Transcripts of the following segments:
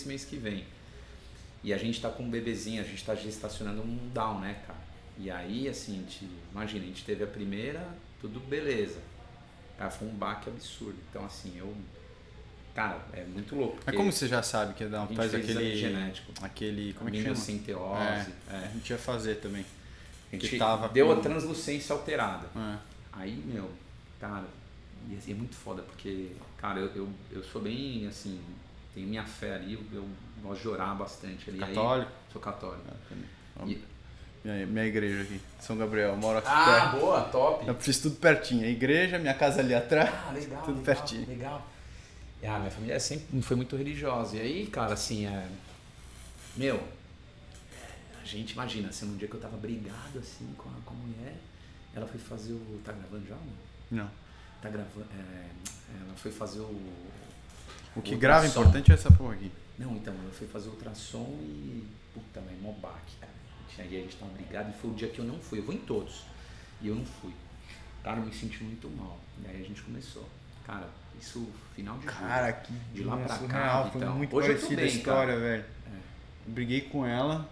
esse mês que vem. E a gente tá com um bebezinho, a gente tá gestacionando um down, né, cara? E aí, assim, a gente, imagina, a gente teve a primeira, tudo beleza. Cara, foi um baque absurdo. Então, assim, eu. Cara, é muito louco. Mas como você já sabe que dá, a gente faz aquele. genético. Aquele. Como é que chama? Aminocenteose. É, É. A gente ia fazer também. A gente que tava deu com- a translucência alterada. É. Aí, meu, cara, e assim, é muito foda, porque, cara, eu, eu, eu sou bem, assim, tenho minha fé ali, eu, eu gosto de orar bastante ali. Católico? Aí, sou católico. E- Minha, minha igreja aqui, São Gabriel, eu moro aqui ah, perto. boa, top. Eu fiz tudo pertinho. A igreja, minha casa ali atrás. Ah, legal, tudo legal, pertinho. legal. E, Ah, minha família sempre foi muito religiosa. E aí, cara, assim, é... Meu, a gente, imagina, assim, um dia que eu tava brigado, assim, com a, com a mulher, ela foi fazer o... Tá gravando já, não? Não. Tá gravando... é, Ela foi fazer o... O que Ultrassom. grava importante é essa porra aqui. Não, então, ela foi fazer ultrassom e. Puta, velho, mó baque, cara. Aí a gente tava brigado e foi o dia que eu não fui. Eu vou em todos. E eu não fui. Cara, eu me senti muito mal. E aí a gente começou. Cara, isso final de julho. Cara, que De lá pra cá, surreal, Foi então. muito Hoje eu parecida a história, cara. velho. Eu briguei com ela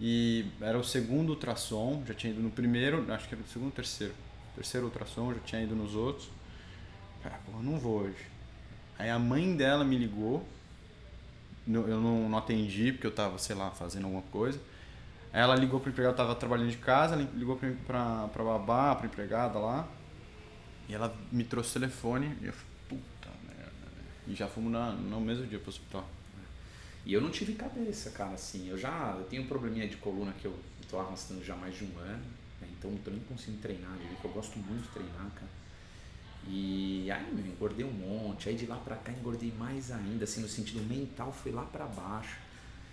e era o segundo ultrassom. Já tinha ido no primeiro, acho que era o segundo ou terceiro. Terceiro ultrassom, já tinha ido nos outros. Cara, porra, não vou hoje. Aí a mãe dela me ligou. Eu não, não atendi porque eu tava, sei lá, fazendo alguma coisa. Aí ela ligou pro empregado, eu tava trabalhando de casa, ela ligou pra, pra, pra babá, pra empregada lá. E ela me trouxe o telefone e eu falei, puta merda. né? E já fomos na, no mesmo dia pro hospital. E eu não tive cabeça, cara, assim. Eu já eu tenho um probleminha de coluna que eu tô arrastando já mais de um ano. né? Então eu nem conseguindo treinar. Eu gosto muito de treinar, cara. E aí, meu, engordei um monte. Aí de lá pra cá engordei mais ainda, assim, no sentido mental foi lá pra baixo.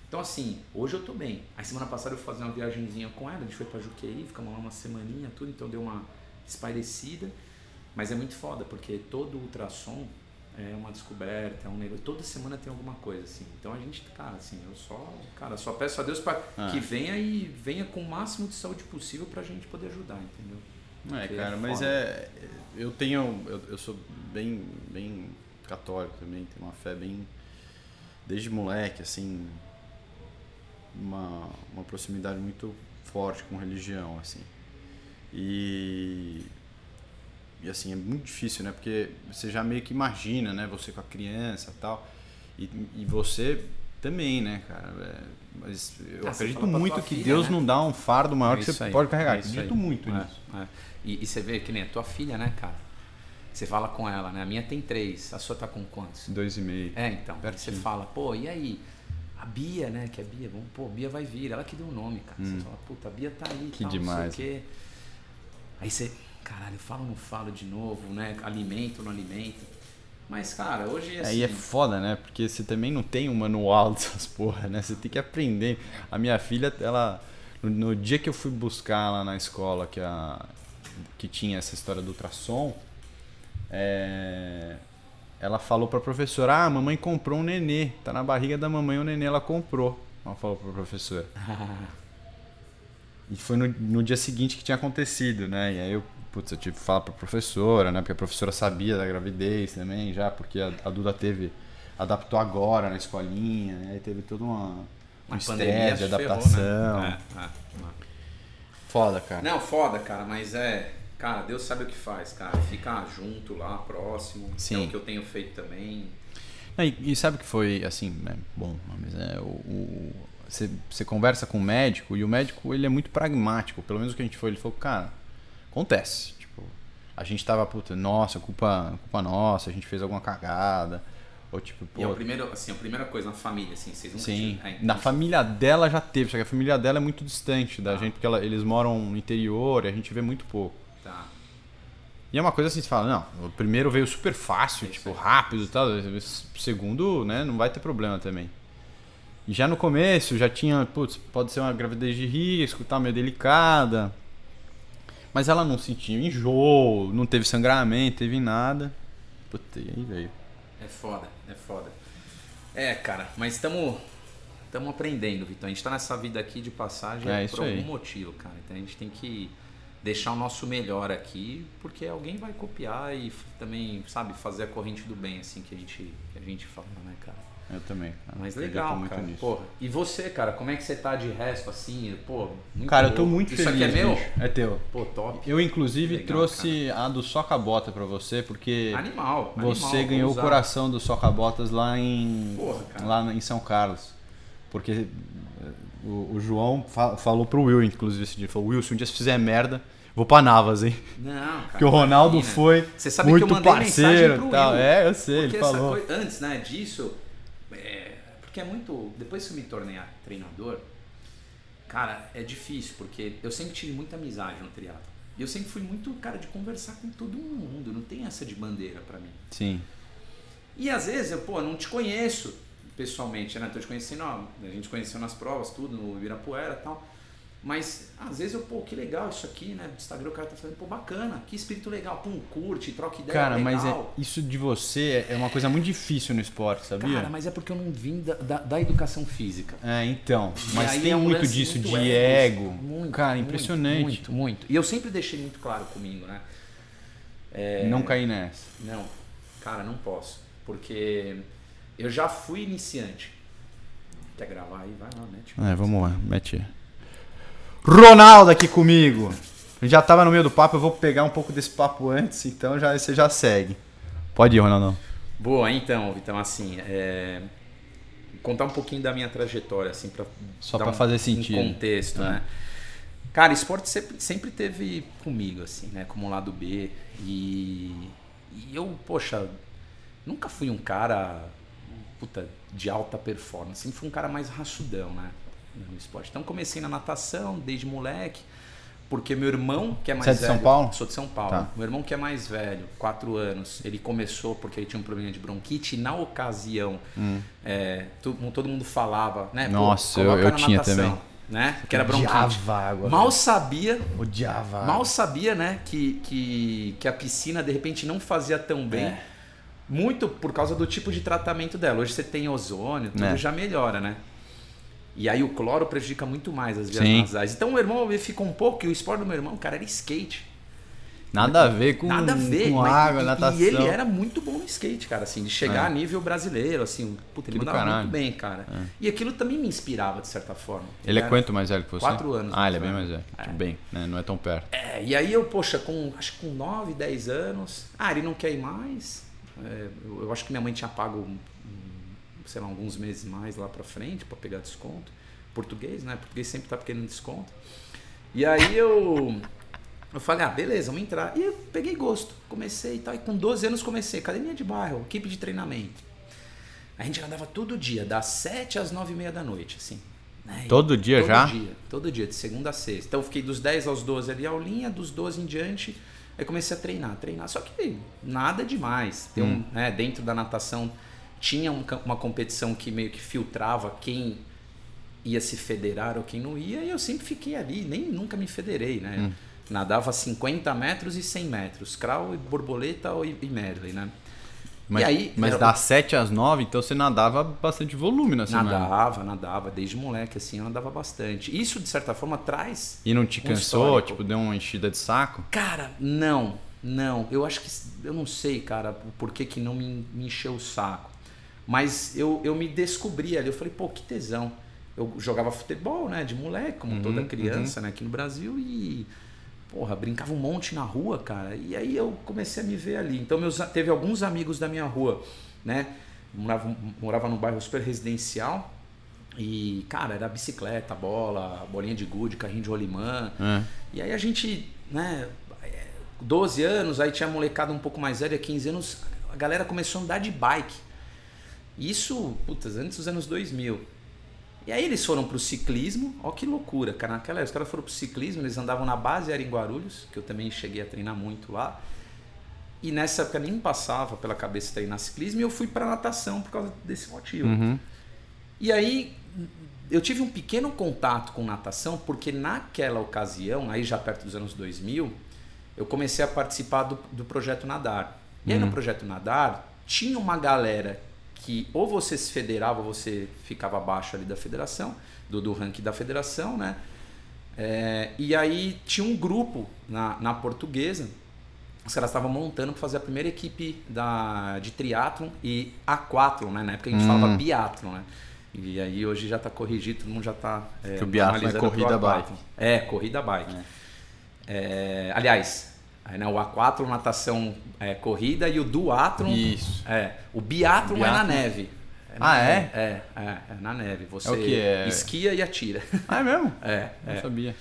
Então, assim, hoje eu tô bem. Aí semana passada eu fui fazer uma viagemzinha com ela, a gente foi pra Juqueí, ficamos lá uma semaninha, tudo, então deu uma espairecida. Mas é muito foda, porque todo ultrassom é uma descoberta, é um negócio. Toda semana tem alguma coisa, assim. Então a gente, cara, assim, eu só, cara, só peço a Deus para Ah. que venha e venha com o máximo de saúde possível pra gente poder ajudar, entendeu? É, Porque cara, é mas é. Eu tenho. Eu, eu sou bem, bem católico também, tenho uma fé bem. Desde moleque, assim. Uma, uma proximidade muito forte com religião, assim. E. E assim, é muito difícil, né? Porque você já meio que imagina, né? Você com a criança tal. E, e você também, né, cara? É, mas eu Ah, acredito muito que filha, Deus né? não dá um fardo maior É que você aí, pode carregar. é acredito aí. muito É, nisso. é. E, e você vê que nem a tua filha, né, cara? Você fala com ela, né? A minha tem três, a sua tá com quantos? Dois e meio. É, então. Pertinho. você fala, pô, e aí? A Bia, né? Que é Bia, vamos, pô, Bia vai vir, ela que deu o nome, cara. Você fala, puta, a Bia tá aí, Hum. Que tal, demais. não sei o quê. Aí você, caralho, fala ou não fala de novo, né? Alimento ou não alimento. Mas, cara, hoje assim. Aí é foda, né? Porque você também não tem um manual dessas porra, né? Você tem que aprender. A minha filha, ela. No, no dia que eu fui buscar lá na escola que, a, que tinha essa história do ultrassom, é, ela falou pra professora: Ah, a mamãe comprou um nenê. Tá na barriga da mamãe o nenê ela comprou. Ela falou pra professora. E foi no, no dia seguinte que tinha acontecido, né? E aí eu, putz, eu tive que falar pra professora, né? Porque a professora sabia da gravidez também, já, porque a, a Duda teve. adaptou agora na escolinha, né? Aí teve todo uma, um Uma estresse de se ferrou, adaptação. né? É, é, é. Foda, cara. Não, foda, cara, mas é. Cara, Deus sabe o que faz, cara. Ficar junto lá, próximo. Sim. É o que eu tenho feito também. E, e sabe que foi assim, é, bom, mas é o, você conversa com o médico e o médico ele é muito pragmático, pelo menos o que a gente foi, ele falou, cara, acontece, tipo, a gente tava, puta, nossa, culpa, culpa nossa, a gente fez alguma cagada, ou tipo, E é o pô, primeiro, assim, a primeira coisa na família, assim, vocês nunca sim, tiveram- é, na família dela já teve, só que a família dela é muito distante da gente, porque ela- eles moram no interior e a gente vê muito pouco. Tá. E é uma coisa assim, você fala, não, o primeiro veio super fácil, É isso tipo, rápido e tal. O segundo, né, não vai ter problema também. E já no começo, já tinha, putz, pode ser uma gravidez de risco, tá meio delicada. Mas ela não sentiu enjoo, não teve sangramento, teve nada. Puta, e aí veio. É foda, é foda. É, cara, mas estamos estamos aprendendo, Vitor. A gente tá nessa vida aqui de passagem É por algum aí. motivo, cara. Então a gente tem que deixar o nosso melhor aqui, porque alguém vai copiar e também, sabe, fazer a corrente do bem, assim, que a gente, que a gente fala, né, cara? Eu também, cara. Mas legal, muito cara. nisso. Porra. E você, cara, como é que você tá de resto, assim? Pô, muito Cara, eu tô muito Isso feliz. aqui é meu? bicho. É teu. Pô, top. Eu, inclusive, Legal, trouxe a do Soca-Bota pra você, porque Animal. você animal, ganhou o coração do Soca-Botas lá em Porra, cara. lá em São Carlos. Porque eh, o, o João fa- falou pro Will, inclusive, esse dia. Falou, Will, se um dia você fizer merda, vou pra Navas, hein? Não, cara. Porque o Ronaldo imagina. foi Você sabe muito que eu mandei mensagem parceiro pro e tal. Will. É, eu sei, Porque ele falou. coisa, antes né, disso, porque é muito. Depois que eu me tornei treinador, cara, é difícil, porque eu sempre tive muita amizade no triatlo. E eu sempre fui muito cara de conversar com todo mundo, não tem essa de bandeira pra mim. Sim. E às vezes eu, pô, não te conheço pessoalmente, né? Tô te conhecendo, ó, a gente conheceu nas provas, tudo, no Ibirapuera e tal. Mas às vezes eu, pô, que legal isso aqui, né? Do Instagram o cara tá falando, pô, bacana, que espírito legal, pum, curte, troca ideia, Cara, legal. mas é, isso de você é uma coisa muito difícil no esporte, sabia? Cara, mas é porque eu não vim da, da, da educação física. É, então. Mas tem é muito disso muito de ego, ego. Muito, Cara, muito, impressionante. Muito, muito. E eu sempre deixei muito claro comigo, né? É, Não cair nessa. Não, cara, não posso. Porque eu já fui iniciante. Quer gravar aí? Vai lá, mete. É, vamos lá, mete. Ronaldo aqui comigo. Já tava no meio do papo, eu vou pegar um pouco desse papo antes, então já, você já segue. Pode ir, Ronaldão. Boa, então, então assim, é, contar um pouquinho da minha trajetória, assim, pra Só dar pra um- fazer sentido. Um contexto, É. né? Cara, esporte sempre, sempre teve comigo, assim, né? Como lado B. E, e eu, poxa, nunca fui um cara puta, de alta performance. Sempre fui um cara mais raçudão, né? No esporte. Então comecei na natação desde moleque. Porque meu irmão, que é mais Você é de velho. São Paulo? Sou de São Paulo. Tá. Meu irmão, que é mais velho, 4 anos, ele começou porque ele tinha um problema de bronquite. E na ocasião, é, tu- todo mundo falava, né? pô, Hum. Nossa, eu- coloca eu na tinha natação, também. Né? Que era bronquite. Odiava água. Mal sabia, Odiava. água. mal sabia, né, que, que, que a piscina de repente não fazia tão bem. É. Muito por causa do tipo de tratamento dela. Hoje você tem ozônio, tudo É. já melhora, né? E aí o cloro prejudica muito mais as vias Sim. nasais. Então o meu irmão ficou um pouco, e o esporte do meu irmão, cara, era skate. Nada a ver com, Nada a ver. com mas- água, e, natação. E ele era muito bom no skate, cara, assim, de chegar É. a nível brasileiro, assim. Puta, ele Que mandava caralho. muito bem, cara. É. E aquilo também me inspirava, de certa forma. Ele é quanto mais velho que você? Quatro anos Ah, ele é bem mais velho. Tipo, Bem, né? Não é tão perto. É, e aí eu, poxa, com acho que com 9, 10 anos, ah, ele não quer ir mais. É, eu, acho que minha mãe tinha pago, sei lá, alguns meses mais lá pra frente pra pegar desconto. Português, né? Português sempre tá pequeno desconto. E aí eu eu falei, ah, beleza, vamos entrar. E eu peguei gosto, comecei e tal. E com 12 anos comecei, academia de bairro, equipe de treinamento. A gente andava todo dia, das 7 às 9 e meia da noite, assim. né? Todo dia todo já? dia, todo dia, de segunda a sexta. Então eu fiquei dos 10 aos 12 ali aulinha, dos 12 em diante, aí comecei a treinar, treinar. Só que nada demais. Tem um, Hum. né, dentro da natação tinha um uma competição que meio que filtrava quem ia se federar ou quem não ia, e eu sempre fiquei ali, nem nunca me federei, né? Hum. Nadava 50 metros e 100 metros, crawl, e borboleta e, medley, né? Mas, e aí, mas era- das 7 às 9, então você nadava bastante volume na semana. Nadava, nadava, desde moleque, assim, eu nadava bastante. Isso, de certa forma, traz E não te Um cansou? histórico. Tipo, deu uma enchida de saco? Cara, não, não. Eu acho que. Eu não sei, cara, por que, que não me, me encheu o saco. Mas eu, eu me descobri ali. Eu falei, pô, que tesão. Eu jogava futebol, né, de moleque, como Uhum, toda criança, né, aqui no Brasil. E, porra, brincava um monte na rua, cara. E aí eu comecei a me ver ali. Então, meus, teve alguns amigos da minha rua, né? Morava, morava num bairro super residencial. E, cara, era bicicleta, bola, bolinha de gude, carrinho de rolimã. É. E aí a gente, né, 12 anos, aí tinha molecada um pouco mais velha, 15 anos, a galera começou a andar de bike. Isso, putas, antes dos anos 2000. E aí eles foram pro ciclismo, ó que loucura, cara. Naquela época, os caras foram pro ciclismo, eles andavam na base, era em Guarulhos, que eu também cheguei a treinar muito lá. E nessa época nem passava pela cabeça treinar ciclismo e eu fui pra natação por causa desse motivo. Uhum. E aí eu tive um pequeno contato com natação, porque naquela ocasião, aí já perto dos anos 2000, eu comecei a participar do, do projeto Nadar. E aí no projeto Nadar tinha uma galera que ou você se federava ou você ficava abaixo ali da federação, do, do ranking da federação, né? É, e aí tinha um grupo na, na portuguesa os caras estavam montando para fazer a primeira equipe da, de triatlon e aquatlon, né? Na época a gente Hum. falava biatlon, né? E aí hoje já está corrigido, todo mundo já está é, Que o biatlon é corrida bike. É, corrida bike. É, aliás, aí, né, o aquatlon, natação, é, corrida e o duatlon, Isso. é, o biatlon, é na Biatlon. neve. na Ah, neve. É, é, é na neve. Você É quê? É- esquia e atira. Ah, é mesmo? É, Não é. sabia.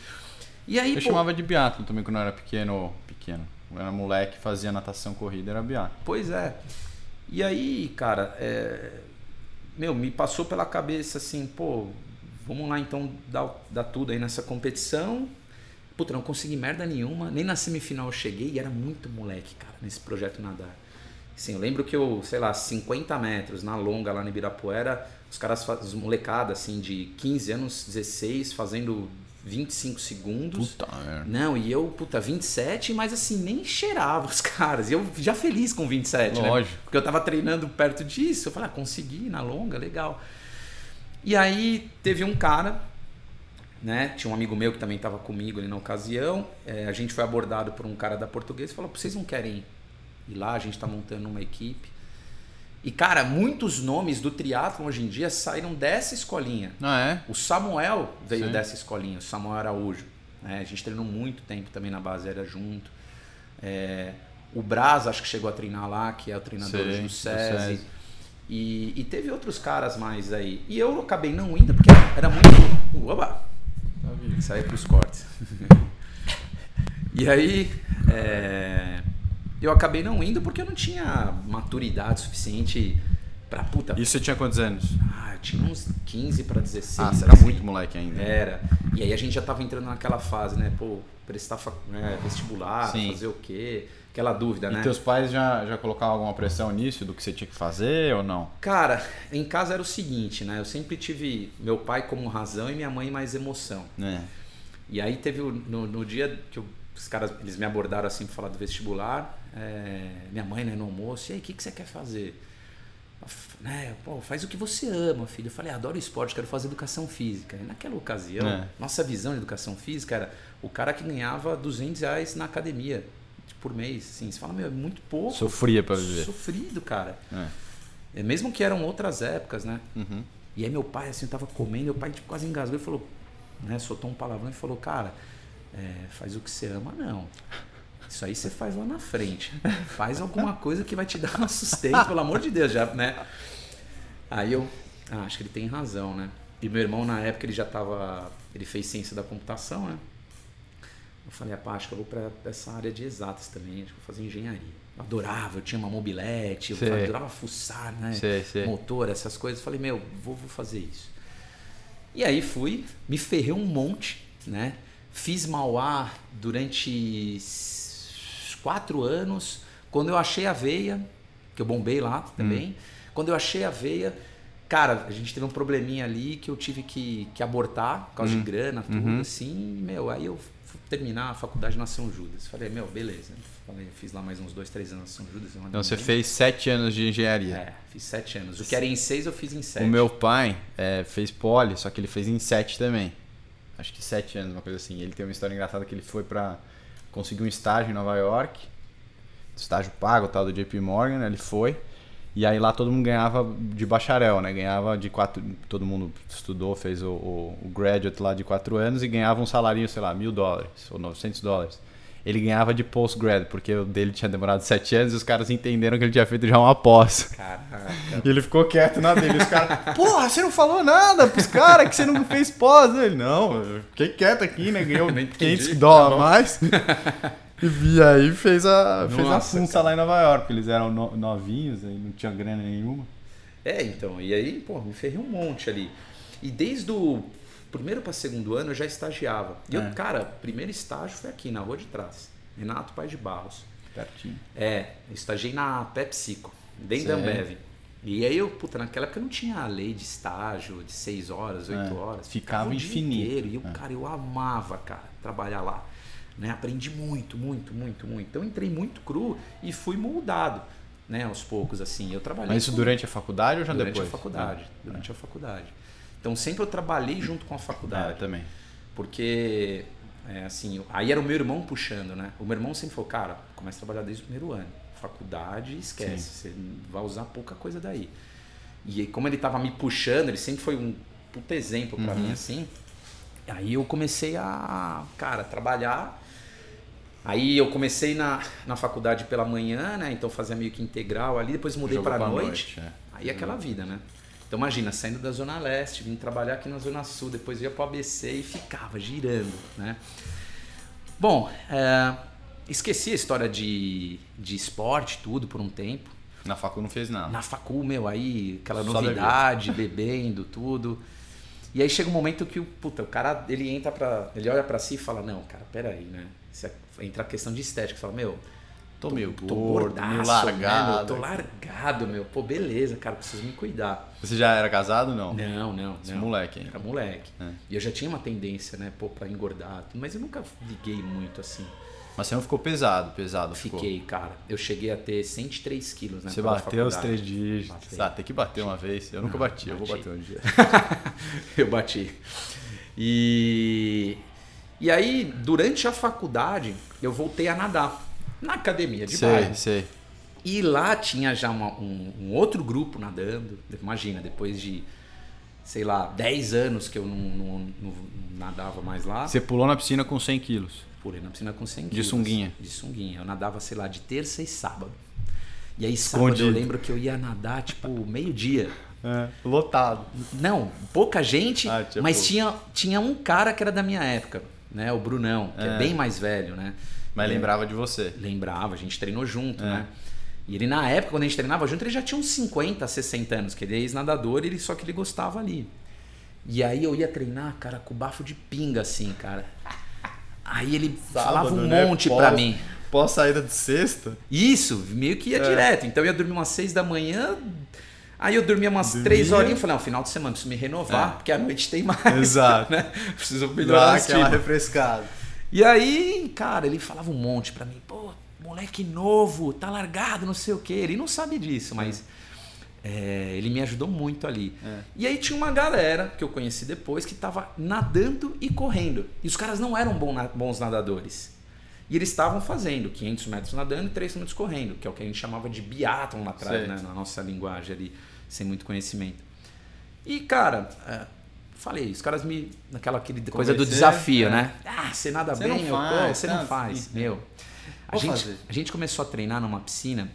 E aí, Eu pô, chamava de biatlo também quando eu era pequeno. Pequeno. Quando eu era moleque, fazia natação corrida, era biatlo. Pois é. E aí, cara, é, meu, me passou pela cabeça assim, pô, vamos lá então dar, dar tudo aí nessa competição. Puta, não consegui merda nenhuma. Nem na semifinal eu cheguei e era muito moleque, cara, nesse projeto nadar. Assim, eu lembro que eu, sei lá, 50 metros na longa lá no Ibirapuera, os caras, os molecada assim de 15 anos, 16, fazendo 25 segundos. Puta merda. Não, e eu, puta, 27, mas assim, nem cheirava os caras. E eu já feliz com 27, né? Lógico. Porque eu tava treinando perto disso. Eu falei, ah, consegui na longa, legal. E aí teve um cara, né? Tinha um amigo meu que também tava comigo ali na ocasião. é, a gente foi abordado por um cara da portuguesa e falou: vocês não querem ir lá? A gente tá montando uma equipe. E, cara, muitos nomes do triatlon hoje em dia saíram dessa escolinha. Ah, é? O Samuel veio Sim. dessa escolinha, o Samuel Araújo. Né? A gente treinou muito tempo também na base aérea junto. É, o Braz acho que chegou a treinar lá, que é o treinador Sei, do do SESI. SESI. E, e teve outros caras mais aí. E eu acabei não indo porque era muito. Isso aí é pros cortes. e aí. é, eu acabei não indo porque eu não tinha maturidade suficiente pra puta. E você tinha quantos anos? Ah, eu tinha uns 15 pra 16. Ah, você assim. era muito moleque ainda. Era. E aí a gente já tava entrando naquela fase, né? Pô, prestar fac- né, vestibular, Sim. fazer o quê? Aquela dúvida, E né? teus pais já, já colocavam alguma pressão nisso, do que você tinha que fazer ou não? Cara, em casa era o seguinte, né? Eu sempre tive meu pai como razão e minha mãe mais emoção. É. E aí teve no, no dia que eu- os caras eles me abordaram assim para falar do vestibular, é, minha mãe né, no almoço, e aí, o que, que você quer fazer? Né, pô, faz o que você ama, filho. Eu falei, adoro esporte, quero fazer educação física. E naquela ocasião, É. nossa visão de educação física era o cara que ganhava 200 reais na academia por mês. Assim, você fala, meu, é muito pouco. Sofria pra viver. Sofrido, cara. É. É, mesmo que eram outras épocas, né? Uhum. E aí meu pai, assim, eu tava comendo, meu pai tipo, quase engasgou e falou, né, soltou um palavrão e falou, cara, é, faz o que você ama, não. Isso aí você faz lá na frente. Faz alguma coisa que vai te dar um sustento, pelo amor de Deus, já, né? Aí eu, ah, acho que ele tem razão, né? E meu irmão, na época, ele já tava, ele fez ciência da computação, né? Eu falei, ah, acho que eu vou pra essa área de exatas também, acho que eu vou fazer engenharia. Eu adorava, eu tinha uma mobilete, eu Sei. adorava fuçar, né? Sei, sei. motor, essas coisas. Falei, meu, vou, vou fazer isso. E aí fui, me ferrei um monte, né? Fiz Mauá durante quatro anos. Quando eu achei a veia, que eu bombei lá também, quando eu achei a veia, cara, a gente teve um probleminha ali que eu tive que, que abortar por causa de grana, tudo assim. E, meu, aí eu terminar a faculdade na São Judas. Falei, meu, beleza. Falei, eu fiz lá mais uns dois, três anos na São Judas. Então você fez sete anos de engenharia. É, fiz sete anos. O que era em seis, eu fiz em sete. O meu pai é, fez poli, só que ele fez em sete também. Acho que sete anos, uma coisa assim. Ele tem uma história engraçada que ele foi pra conseguir um estágio em Nova York. Estágio pago, tal, do JP Morgan, né? ele foi. E aí lá todo mundo ganhava de bacharel, né? Ganhava de quatro. Todo mundo estudou, fez o, o, o graduate lá de quatro anos e ganhava um salário, sei lá, mil dólares ou 900 dólares. Ele ganhava de postgrad, porque o dele tinha demorado sete anos e os caras entenderam que ele tinha feito já uma pós. Caraca. E ele ficou quieto na dele. Os caras, porra, você não falou nada pros caras que você não fez pós. Ele, não, eu fiquei quieto aqui, né? Ganhou Não entendi. 500 dólares a mais. E aí fez a, fez a funça lá em Nova York, porque eles eram no- novinhos, aí não tinha grana nenhuma. É, então, e aí, pô, me ferrei um monte ali. E desde o primeiro para segundo ano eu já estagiava. E eu, É. cara, primeiro estágio foi aqui na Rua de Trás, Renato Paz de Barros. Pertinho. É, eu estagiei na PepsiCo, dentro da. Ambev. E aí eu, puta, naquela época não tinha a lei de estágio de 6 horas, 8 É, horas. ficava o dia infinito. inteiro. E eu, É. cara, eu amava, cara, trabalhar lá. Né? Aprendi muito, muito, muito, muito. Então entrei muito cru e fui moldado, né, aos poucos, assim. Eu trabalhei Mas isso com- durante a faculdade ou já durante depois? a faculdade. Ah, Durante a faculdade. Então sempre eu trabalhei junto com a faculdade. também. Porque é, assim, aí era o meu irmão puxando, né? O meu irmão sempre falou, cara, começa a trabalhar desde o primeiro ano. Faculdade, esquece, Sim. você vai usar pouca coisa daí. E como ele tava me puxando, ele sempre foi um puta exemplo para uhum. mim, assim. Aí eu comecei a, cara, trabalhar. Aí eu comecei na, na faculdade pela manhã, né? Então fazia meio que integral ali, depois mudei para noite. noite é. Aí é aquela vida, né? Então imagina, saindo da Zona Leste, vim trabalhar aqui na Zona Sul, depois ia para o ABC e ficava girando, né? Bom, é, esqueci a história de, de esporte, tudo, por um tempo. Na facu não fez nada. Na facu, meu, aí aquela Só novidade, bebendo, tudo. E aí chega um momento que o, puta, o cara, ele entra pra. Ele olha para si e fala, não, cara, peraí, né? Você entra a questão de estética, fala, meu, tô, tô meio tô gordo, gordaço, meio largado. Né, meu, tô largado, meu. Pô, beleza, cara, preciso me cuidar. Você já era casado não? Não, não. Você não. moleque, hein? Era moleque. É. E eu já tinha uma tendência, né, pô, pra engordar, mas eu nunca liguei muito assim. Mas você não ficou pesado, pesado Fiquei, ficou. cara. Eu cheguei a ter 103 quilos, né? Você bateu os três dígitos. Ah, tem que bater uma vez. Eu nunca bati, bati. eu vou bater um dia. eu bati. E, e aí, durante a faculdade, eu voltei a nadar. Na academia de sei, bairro. Sei, E lá tinha já uma, um, um, outro grupo nadando. Imagina, depois de, sei lá, 10 anos que eu não, não, não nadava mais lá. Você pulou na piscina com 100 quilos? Pulei na piscina com 100 quilos. De sunguinha? De sunguinha. Eu nadava, sei lá, de terça e sábado. E aí sábado Escondido. eu lembro que eu ia nadar, tipo, meio-dia. É, lotado. Não, pouca gente, ah, mas tinha, tinha um cara que era da minha época, né? O Brunão, que é, é bem mais velho, né? Mas lembrava de você. Lembrava, a gente treinou junto, é. né? E ele, na época, quando a gente treinava junto, ele já tinha uns 50, 60 anos, que ele é ex-nadador, ele, só que ele gostava ali. E aí eu ia treinar, cara, com bafo de pinga, assim, cara. Aí ele Sábado, falava um né? monte pós, pra mim. Pós saída de sexta? Isso, meio que ia é. direto. Então eu ia dormir umas seis da manhã, aí eu dormia umas Dormia. três horinhas e falei, não, final de semana preciso me renovar, é. porque à noite tem mais. Exato. Né? Preciso melhorar aquela refrescada. E aí, cara, ele falava um monte pra mim, pô, moleque novo, tá largado, não sei o quê. Ele não sabe disso, mas é, ele me ajudou muito ali. É. E aí tinha uma galera que eu conheci depois que tava nadando e correndo. E os caras não eram bons nadadores. E eles estavam fazendo 500 metros nadando e 3 minutos correndo, que é o que a gente chamava de biatlon lá atrás, né? na nossa linguagem ali, sem muito conhecimento. E, cara, é, falei, os caras me. naquela aquele, coisa do desafio, é. né? Ah, você nada você bem, não faz, você não faz. Meu. A gente, a gente começou a treinar numa piscina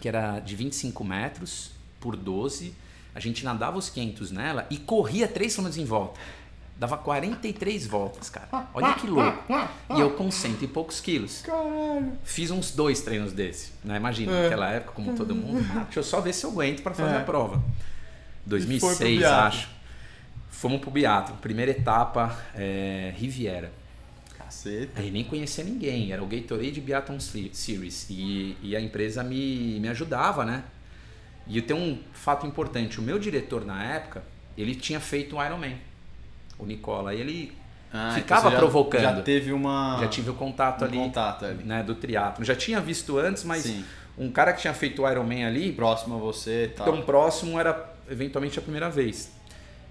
que era de 25 metros por 12. A gente nadava os 500 nela e corria 3 km em volta. Dava 43 voltas, cara. Olha que louco. E eu com cento e poucos quilos. Caralho. Fiz uns dois treinos desse. Né? Imagina, é. naquela época, como todo mundo. Ah, deixa eu só ver se eu aguento para fazer é. a prova. 2006, acho. Fomos pro Beato. Primeira etapa, é, Riviera. Caceta. Aí nem conhecia ninguém. Era o Gatorade Biathlon Series. E, e a empresa me, me ajudava, né? E eu tenho um fato importante. O meu diretor na época, ele tinha feito um Ironman. O Nicola. E ele ah, então ficava então já, provocando. Já teve uma. Já tive o contato um ali. Contato ali. Né, do triatlo. Já tinha visto antes, mas Sim. um cara que tinha feito o Ironman ali. Próximo a você tal. Tão próximo era eventualmente a primeira vez.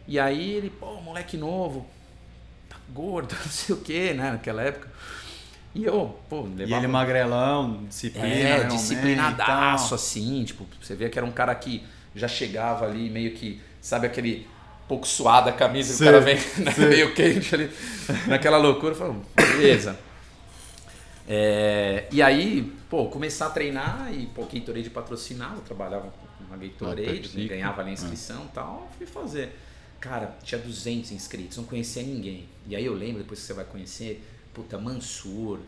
E aí ele, pô, moleque novo, tá gordo, não sei o que, né, naquela época. E eu, pô, levava... E ele magrelão, disciplina. É, disciplinadaço, assim. Tipo, você vê que era um cara que já chegava ali meio que, sabe aquele pouco suado a camisa, sim, o cara vem né, meio quente ali, naquela loucura. Eu beleza. É, e aí, pô, começar a treinar e, pô, Gatorade patrocinava, eu trabalhava com uma Gatorade, ah, ganhava ali a inscrição e tal, fui fazer. Cara, tinha 200 inscritos, não conhecia ninguém. E aí eu lembro, depois que você vai conhecer, puta, Mansur.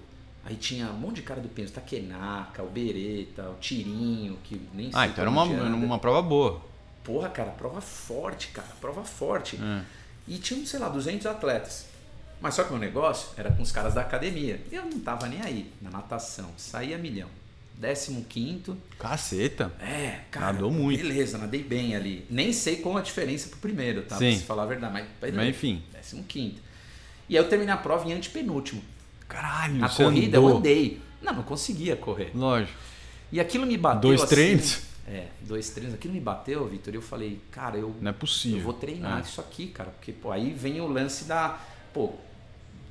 Aí tinha um monte de cara do peso, Takenaka, o Bereta, o Tirinho, que nem sei Ah, então era uma, uma prova boa. Porra, cara, prova forte, cara, prova forte. É. E tinham, sei lá, 200 atletas. Mas só que o meu negócio era com os caras da academia. E eu não tava nem aí na natação. Saía milhão. Décimo quinto. Caceta. É, cara. Nadou muito. Beleza, nadei bem ali. Nem sei qual a diferença pro primeiro, tá? Sim. Pra se falar a verdade. Mas, mas enfim. Décimo quinto. E aí eu terminei a prova em antepenúltimo. Caralho, A corrida andou. eu andei. Não, não conseguia correr. Lógico. E aquilo me bateu. Dois assim, treinos? É, dois treinos. Aquilo me bateu, Vitor. E eu falei, cara, eu. Não é possível. Eu vou treinar é. isso aqui, cara. Porque, pô, aí vem o lance da. Pô,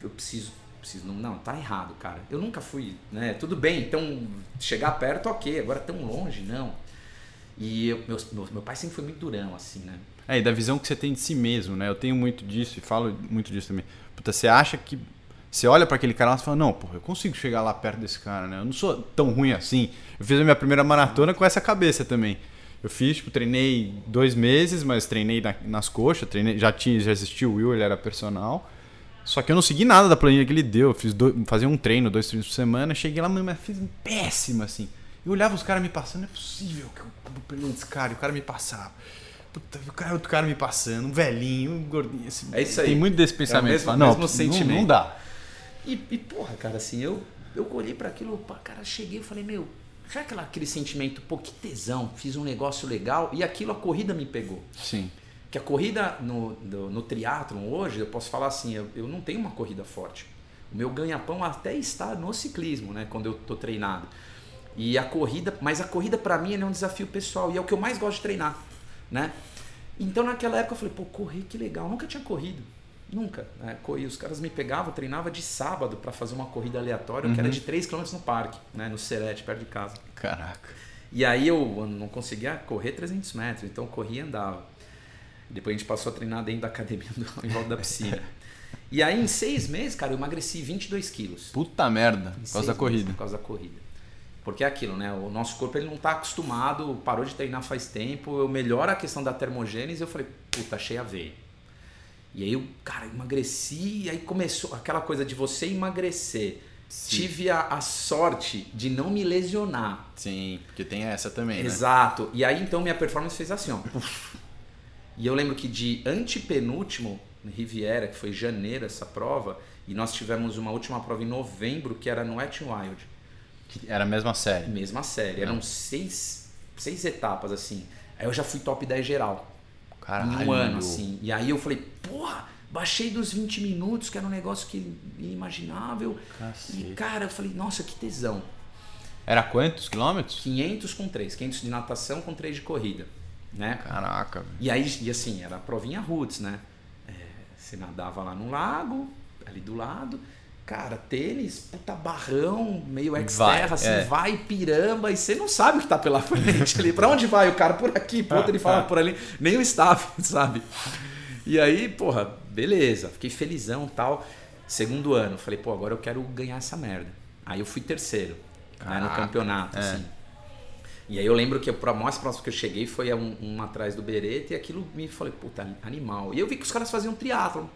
eu preciso preciso não, não, tá errado, cara. Eu nunca fui, né? Tudo bem, então chegar perto, ok. Agora tão longe, não. E eu, meu, meu, pai sempre foi muito durão, assim, né? É, e da visão que você tem de si mesmo, né? Eu tenho muito disso e falo muito disso também. Puta, você acha que. Você olha para aquele cara lá e fala, não, porra, eu consigo chegar lá perto desse cara, né? Eu não sou tão ruim assim. Eu fiz a minha primeira maratona com essa cabeça também. Eu fiz, tipo, treinei dois meses, mas treinei na, nas coxas, treinei, já tinha, já assistiu o Will, ele era personal. Só que eu não segui nada da planilha que ele deu. Eu fiz do, fazia um treino, dois treinos por semana, cheguei lá, mas fiz péssimo, assim. Eu olhava os caras me passando, não é possível que eu vou perder desse cara, e o cara me passava. Puta, o cara, outro cara me passando, um velhinho, um gordinho. Assim, É isso aí. Tem muito desse pensamento. É mesmo- não, mesmo não, sentimento. não dá. E, e, porra, cara, assim, eu, eu olhei para aquilo, pá, cara, cheguei e falei, meu, já aquela, aquele sentimento, pô, que tesão, fiz um negócio legal e aquilo a corrida me pegou. Sim. Que a corrida no, no, no triatlon hoje, eu posso falar assim, eu, eu não tenho uma corrida forte. O meu ganha-pão até está no ciclismo, né, quando eu tô treinado. E a corrida, mas a corrida para mim é um desafio pessoal e é o que eu mais gosto de treinar, né? Então naquela época eu falei, pô, correr que legal, nunca tinha corrido. Nunca. Né? Corri, os caras me pegavam, treinava de sábado para fazer uma corrida aleatória, que era de 3 km no parque, né? no Serete, perto de casa. Caraca. E aí eu não conseguia correr 300 metros, então eu corria e andava. Depois a gente passou a treinar dentro da academia, do- em volta da piscina. E aí em seis meses, cara, eu emagreci 22 quilos. Puta merda. Por causa da meses, corrida. Por causa da corrida. Porque é aquilo, né? O nosso corpo ele não está acostumado, parou de treinar faz tempo. Eu melhoro a questão da termogênese. Eu falei, puta, achei a veia. E aí eu, cara, emagreci. E aí começou aquela coisa de você emagrecer. Tive a, a sorte de não me lesionar. Sim, porque tem essa também, né? Exato. E aí então minha performance fez assim, ó. E eu lembro que de antepenúltimo, Riviera, que foi janeiro essa prova, e nós tivemos uma última prova em novembro, que era no Wet n Wild. Que Era a mesma série. Mesma série. Eram seis, seis etapas, assim. Aí eu já fui top 10 geral. Caralho. Em um ano, assim. E aí eu falei, porra, baixei dos 20 minutos, que era um negócio que inimaginável. Cacete. E cara, eu falei, nossa, que tesão. Era quantos quilômetros? 500 com 3. 500 de natação com 3 de corrida. Né? Caraca. E aí, e assim, era a provinha roots, né? É, você nadava lá no lago, ali do lado. Cara, tênis, puta barrão, meio ex-terra, assim, é. vai piramba, e você não sabe o que tá pela frente ali. Pra onde vai o cara? Por aqui, pro outro ele fala por ali. Nem o staff, sabe? E aí, porra, beleza, fiquei felizão e tal. Segundo ano, falei, pô, agora eu quero ganhar essa merda. Aí eu fui terceiro né, no campeonato, é. assim. E aí eu lembro que o mais próximo que eu cheguei foi um, um atrás do Beretta e aquilo me falei, puta, animal. E eu vi que os caras faziam triatlon.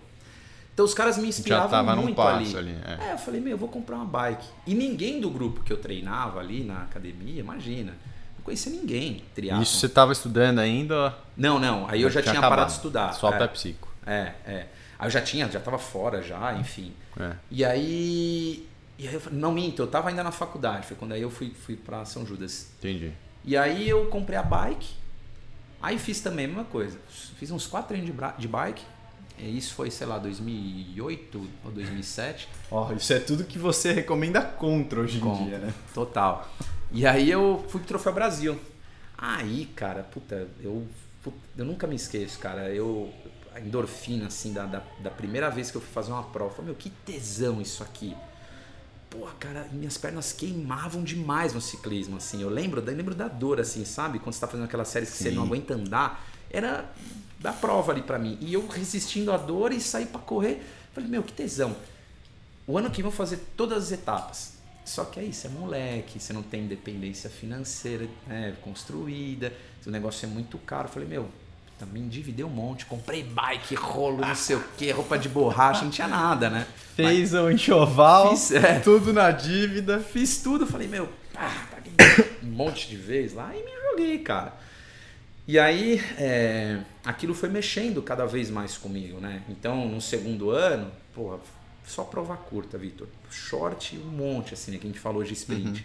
Então os caras me inspiravam tava num muito passo ali. ali, é. é. eu falei, meu, eu vou comprar uma bike. E ninguém do grupo que eu treinava ali na academia, imagina, conhecia ninguém triatlon. Isso você tava estudando ainda? Não, não, aí eu já, tinha, acabado. parado de estudar. Só é, Pepsico. é, é. Aí eu já tinha, já tava fora já, enfim. É. E aí, e aí eu falei, não minto, eu tava ainda na faculdade, foi quando aí eu fui, fui pra São Judas. Entendi. E aí eu comprei a bike, aí fiz também a mesma coisa. Fiz uns quatro treinos de, de bike, isso foi, sei lá, 2008 ou 2007. Ó, isso é tudo que você recomenda contra hoje Com- Total. E aí eu fui pro Troféu Brasil. Aí, cara, puta, eu, puta, eu nunca me esqueço, cara. Eu, a endorfina, assim, da, da, da primeira vez que eu fui fazer uma prova, eu falei, meu, que tesão isso aqui. Porra, cara, minhas pernas queimavam demais no ciclismo, assim. Eu lembro, eu lembro da dor, assim, sabe? Quando você tá fazendo aquelas séries que você Sim. não aguenta andar. Era da prova ali pra mim. E eu resistindo à dor e saí pra correr. Falei, meu, que tesão. O ano que vem eu vou fazer todas as etapas. Só que aí você é moleque, você não tem independência financeira né, construída, o negócio é muito caro. Eu falei, meu, também endividei um monte, comprei bike, rolo, não sei o que, roupa de borracha, não tinha nada, né? Fez o enxoval, Fiz, é. tudo na dívida. Fiz tudo, falei, meu, ah, paguei um monte de vez lá e me joguei, cara. E aí, é, aquilo foi mexendo cada vez mais comigo, né? Então, no segundo ano, porra, só prova curta, Vitor. Short um monte, assim, né? Que a gente falou de sprint.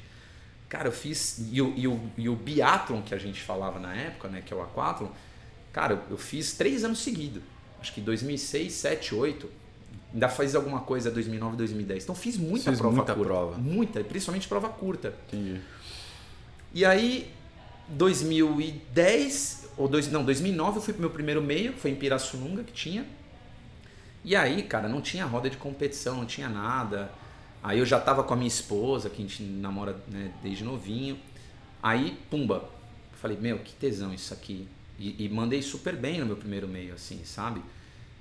Cara, eu fiz. E o, e, o, e o biathlon que a gente falava na época, né? Que é o aquatlon. Cara, eu, eu fiz três anos seguidos. Acho que 2006, 7, 8. Ainda faz alguma coisa 2009, 2010. Então fiz muita Fiz prova muita curta. prova. Muita, principalmente prova curta. Entendi. E aí, 2010, ou dois, não, 2009 eu fui pro meu primeiro meio, foi em Pirassununga que tinha. E aí, cara, não tinha roda de competição, não tinha nada. Aí eu já tava com a minha esposa, que a gente namora né, desde novinho. Aí, pumba, falei, meu, que tesão isso aqui. E, e mandei super bem no meu primeiro meio, assim, sabe?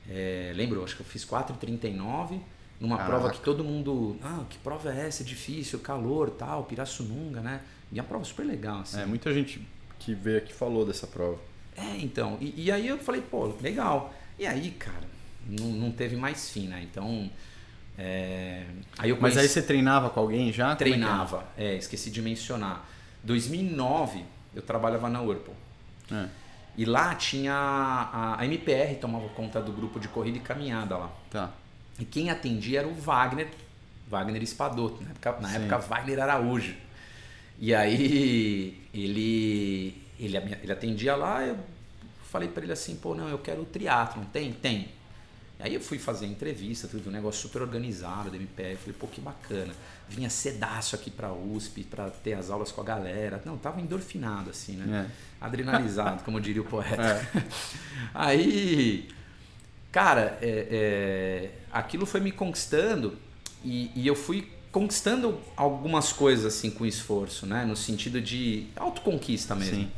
É, lembro, acho que eu fiz 4,39 numa Caraca. prova que todo mundo. Ah, que prova é essa? É difícil, calor, tal, Pirassununga, né? E a prova super legal, assim. É, muita gente que veio aqui falou dessa prova. É, então. E, e aí eu falei, pô, legal. E aí, cara, não, não teve mais fim, né? Então. É... Aí conheci... Mas aí você treinava com alguém já? É treinava, é, esqueci de mencionar. 2009 eu trabalhava na Whirlpool. É. E lá tinha a, a MPR tomava conta do grupo de corrida e caminhada lá. Tá. E quem atendia era o Wagner, Wagner Espadoto, na época, na época Wagner Araújo. E aí ele, ele, ele atendia lá, eu falei para ele assim, pô, não, eu quero o triatlon, tem? Tem. Aí eu fui fazer entrevista, tudo, um negócio super organizado da MPR, falei, pô, que bacana. Vinha cedaço aqui pra USP para ter as aulas com a galera. Não, tava endorfinado assim, né? É. Adrenalizado, como diria o poeta. É. Aí, cara, é, é, aquilo foi me conquistando e, e eu fui conquistando algumas coisas assim com esforço, né? No sentido de autoconquista mesmo. Sim.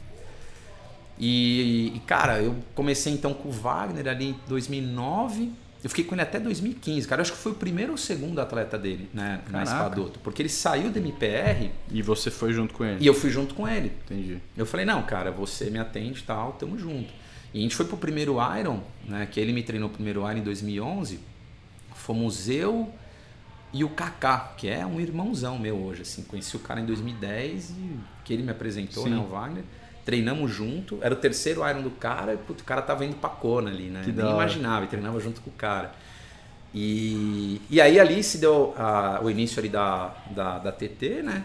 E, e, cara, eu comecei então com o Wagner ali em 2009. Eu fiquei com ele até 2015, cara. Eu acho que foi o primeiro ou segundo atleta dele, né? Caraca. Na Espadoto. Porque ele saiu do MPR. E você foi junto com ele? E eu fui junto com ele. Entendi. Eu falei, não, cara, você me atende e tal, tamo junto. E a gente foi pro primeiro Iron, né? Que ele me treinou o primeiro Iron em 2011. Fomos eu e o Kaká, que é um irmãozão meu hoje, assim. Conheci o cara em 2010 e que ele me apresentou, Sim. né? O Wagner treinamos junto. Era o terceiro Iron do cara, e o cara tava indo pra Kona ali, né? Que Nem imaginava, e treinava junto com o cara. E, e aí ali se deu a, o início ali da, da, da TT, né?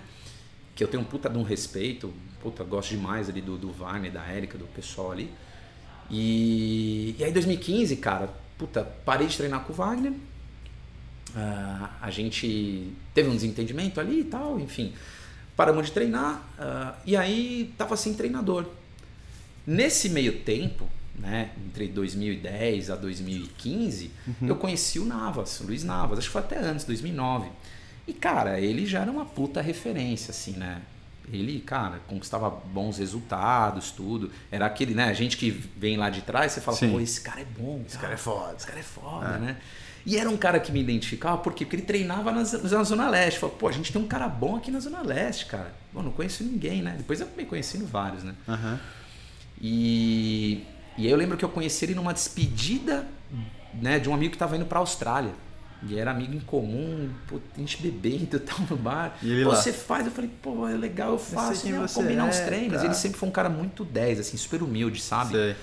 Que eu tenho um puta de um respeito, puta, gosto demais ali do, do Wagner, da Érica, do pessoal ali. E, e aí 2015, cara, puta, parei de treinar com o Wagner. Uh, a gente teve um desentendimento ali e tal, enfim paramos de treinar uh, e aí tava sem treinador. Nesse meio tempo, né, entre 2010 a 2015, uhum. eu conheci o Navas, o Luiz Navas, acho que foi até antes, 2009. E cara, ele já era uma puta referência assim, né? Ele, cara, conquistava bons resultados, tudo. Era aquele, né, a gente que vem lá de trás, você fala, Sim. pô, esse cara é bom, esse cara, cara é foda. Esse cara é foda, é. né? E era um cara que me identificava, por quê? Porque ele treinava na, na Zona Leste. Falei, pô, a gente tem um cara bom aqui na Zona Leste, cara. Bom, não conheço ninguém, né? Depois eu me conheci no vários, né? Uhum. E, e aí eu lembro que eu conheci ele numa despedida né, de um amigo que estava indo para a Austrália. E era amigo em comum, pô, a gente bebendo e tal no bar. E pô, você faz? Eu falei, pô, é legal, eu faço. Eu né, combinar é, uns treinos. Tá. Ele sempre foi um cara muito 10, assim, super humilde, sabe? Sei.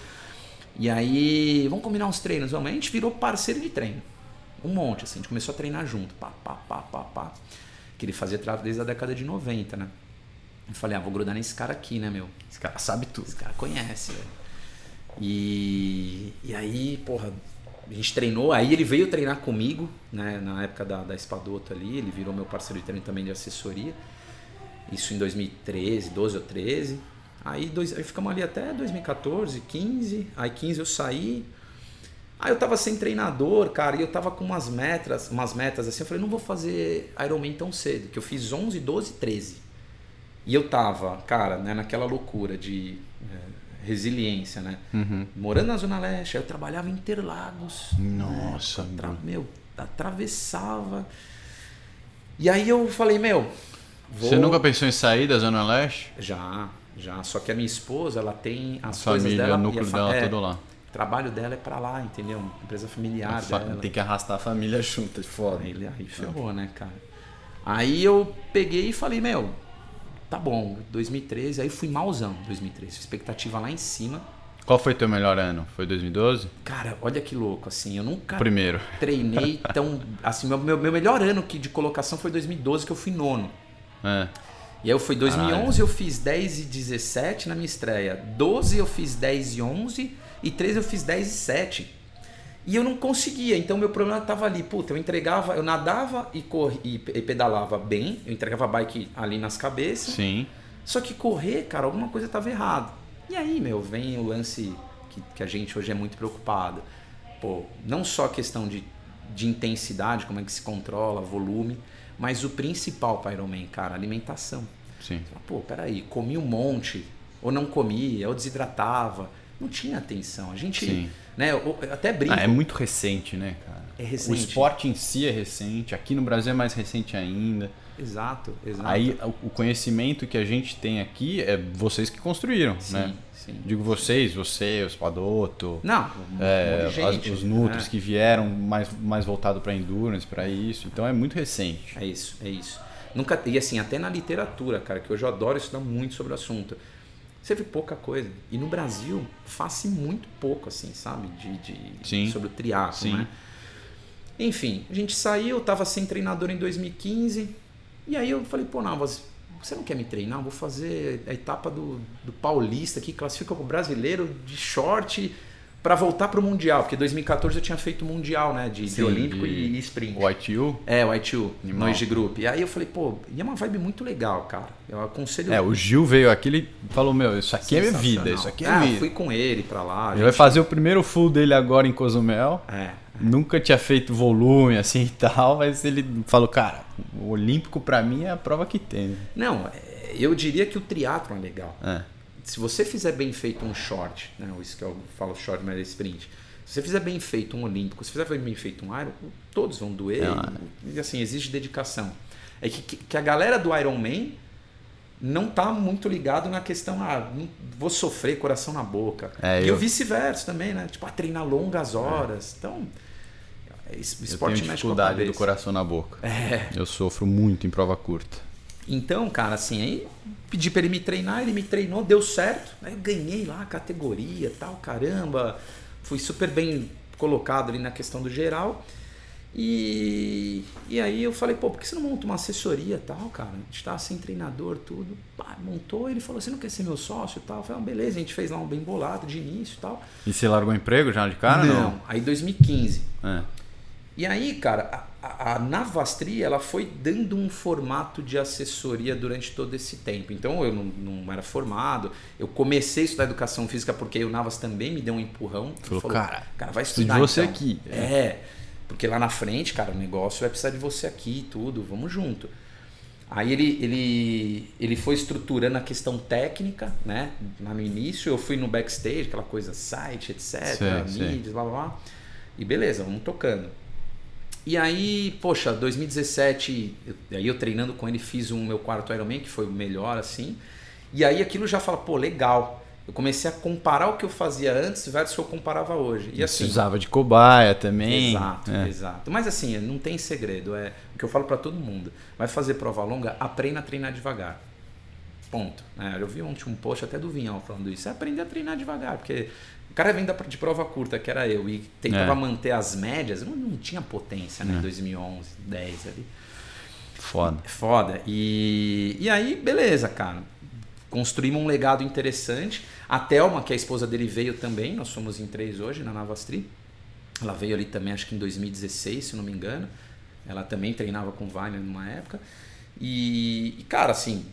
E aí, vamos combinar uns treinos, vamos. A gente virou parceiro de treino. Um monte, assim. A gente começou a treinar junto. Pá, pá, pá, pá, pá. Que ele fazia desde a década de 90, né? Eu falei, ah, vou grudar nesse cara aqui, né, meu? Esse cara sabe tudo. Esse cara conhece, velho. E, e aí, porra, a gente treinou. Aí ele veio treinar comigo, né? Na época da, da Espadoto ali. Ele virou meu parceiro de treino também de assessoria. Isso em 2013, 12 ou 13. Aí, dois, aí ficamos ali até 2014, 15. Aí 15 eu saí. Aí eu tava sem treinador, cara, e eu tava com umas metas, umas metas assim, eu falei, não vou fazer Ironman tão cedo, que eu fiz 11, 12, 13. E eu tava, cara, né, naquela loucura de é, resiliência, né? Uhum. Morando na Zona Leste, aí eu trabalhava em Interlagos. Nossa, né? Tra meu, atravessava. E aí eu falei, meu, vou... Você nunca pensou em sair da Zona Leste? Já, já. Só que a minha esposa, ela tem as a coisas família, dela... o núcleo dela é, tudo lá o trabalho dela é para lá, entendeu? Empresa familiar dela. Tem que arrastar a família junto, de foda. Aí, aí ferrou, né, cara? Aí eu peguei e falei, meu, tá bom, 2013, aí fui malzão 2013, expectativa lá em cima. Qual foi teu melhor ano? Foi 2012? Cara, olha que louco, assim, eu nunca Primeiro. treinei tão... assim, meu, meu, meu melhor ano de colocação foi 2012, que eu fui nono. É. E aí eu fui 2011, Caralho. eu fiz 10 e 17 na minha estreia. 12 eu fiz 10 e 11 e 13 eu fiz 10 e 7. E eu não conseguia, então meu problema estava ali. Puta, eu entregava, eu nadava e, corri, e pedalava bem, eu entregava a bike ali nas cabeças. Sim. Só que correr, cara, alguma coisa estava errada. E aí, meu, vem o lance que, que a gente hoje é muito preocupado. pô, não só a questão de, de intensidade, como é que se controla, volume, mas o principal para Ironman, cara, alimentação. Sim. Pô, peraí, comi um monte, ou não comia, ou desidratava. Não tinha atenção. A gente, Sim. né, até brinco. Ah, é muito recente, né, cara? É O recente. esporte em si é recente, aqui no Brasil é mais recente ainda. Exato, exato. Aí o- o conhecimento que a gente tem aqui é vocês que construíram, sim, né? sim. Digo vocês, você, os Padoto, Não, é, as- os Nutris né? que vieram mais, mais voltado para endurance, para isso. Então é muito recente. É isso, é isso. Nunca e assim, até na literatura, cara, que hoje eu adoro estudar muito sobre o assunto. Você vê pouca coisa. E no Brasil, faz muito pouco, assim, sabe? De, de- Sim. sobre o triatlo, Sim. né? Enfim, a gente saiu, eu tava sem treinador em 2015. E aí eu falei, pô, Navas, você não quer me treinar? Eu vou fazer a etapa do, do Paulista que classifica o brasileiro de short para voltar pro Mundial. Porque 2014 eu tinha feito Mundial, né? De, de Sim, Olímpico de- e, e Sprint. O ITU, É, o ITU, Animal. Noise Group. E aí eu falei, pô, e é uma vibe muito legal, cara. Eu aconselho. é, o Gil veio aqui ele falou: Meu, isso aqui é vida, isso aqui é ah, vida. fui com ele pra lá. Ele gente- vai fazer o primeiro full dele agora em Cozumel. É. Nunca tinha feito volume assim e tal, mas ele falou, cara, o Olímpico pra mim é a prova que tem. né?" Não, é, eu diria que o triatlo é legal. É. Se você fizer bem feito um short, né? Isso que eu falo short, mas é sprint. Se você fizer bem feito um olímpico, se fizer bem feito um Iron, todos vão doer. É. E assim, exige dedicação. É que, que- a galera do Iron Man não tá muito ligado na questão, ah, vou sofrer coração na boca. É, e eu- o vice-versa também, né? Tipo, ah, treinar longas horas. Então, é, Eu esporte tenho com a dificuldade do coração na boca. É. Eu sofro muito em prova curta. Então, cara, assim, aí pedi pra ele me treinar, ele me treinou, deu certo. Aí eu ganhei lá a categoria tal, caramba. Fui super bem colocado ali na questão do geral. E, e aí eu falei, pô, por que você não monta uma assessoria tal, cara? A gente tá sem treinador, tudo. Pá, montou, ele falou, você não quer ser meu sócio e tal? Eu falei, ah, beleza, a gente fez lá um bem bolado de início e tal. E você largou o emprego já de cara? Não. Aí 2015. É. E aí, cara, a, a Navastri ela foi dando um formato de assessoria durante todo esse tempo. Então eu não, não era formado, eu comecei a estudar educação física porque o Navas também me deu um empurrão. Ele Falou, cara, cara, vai preciso de estudar você então. aqui. É, porque lá na frente, cara, o negócio vai precisar de você aqui e tudo, vamos junto. Aí ele, ele, ele foi estruturando a questão técnica, né? Lá no início, eu fui no backstage, aquela coisa, site, etc., mídias, blá blá blá. E beleza, vamos tocando. E aí, poxa, 2017, eu, aí eu treinando com ele, fiz o meu quarto Ironman, que foi o melhor, assim. E aí aquilo já fala, pô, legal. Eu comecei a comparar o que eu fazia antes versus o que eu comparava hoje. E assim, Precisava de cobaia também. Exato, É. exato. Mas assim, não tem segredo. É o que eu falo pra todo mundo. Vai fazer prova longa, aprenda a treinar devagar. Ponto. É, eu vi ontem um post até do Vinhal falando isso. É aprender a treinar devagar, porque o cara vem de prova curta, que era eu, e tentava É. manter as médias, não, não tinha potência, né? 2011, 10 ali. Foda. É foda. E, e aí, beleza, cara. Construímos um legado interessante. A Thelma, que é a esposa dele, veio também. Nós somos em três hoje na Navastri. Ela veio ali também, acho que em 2016, se não me engano. Ela também treinava com o Wagner numa época. E, e, cara, assim,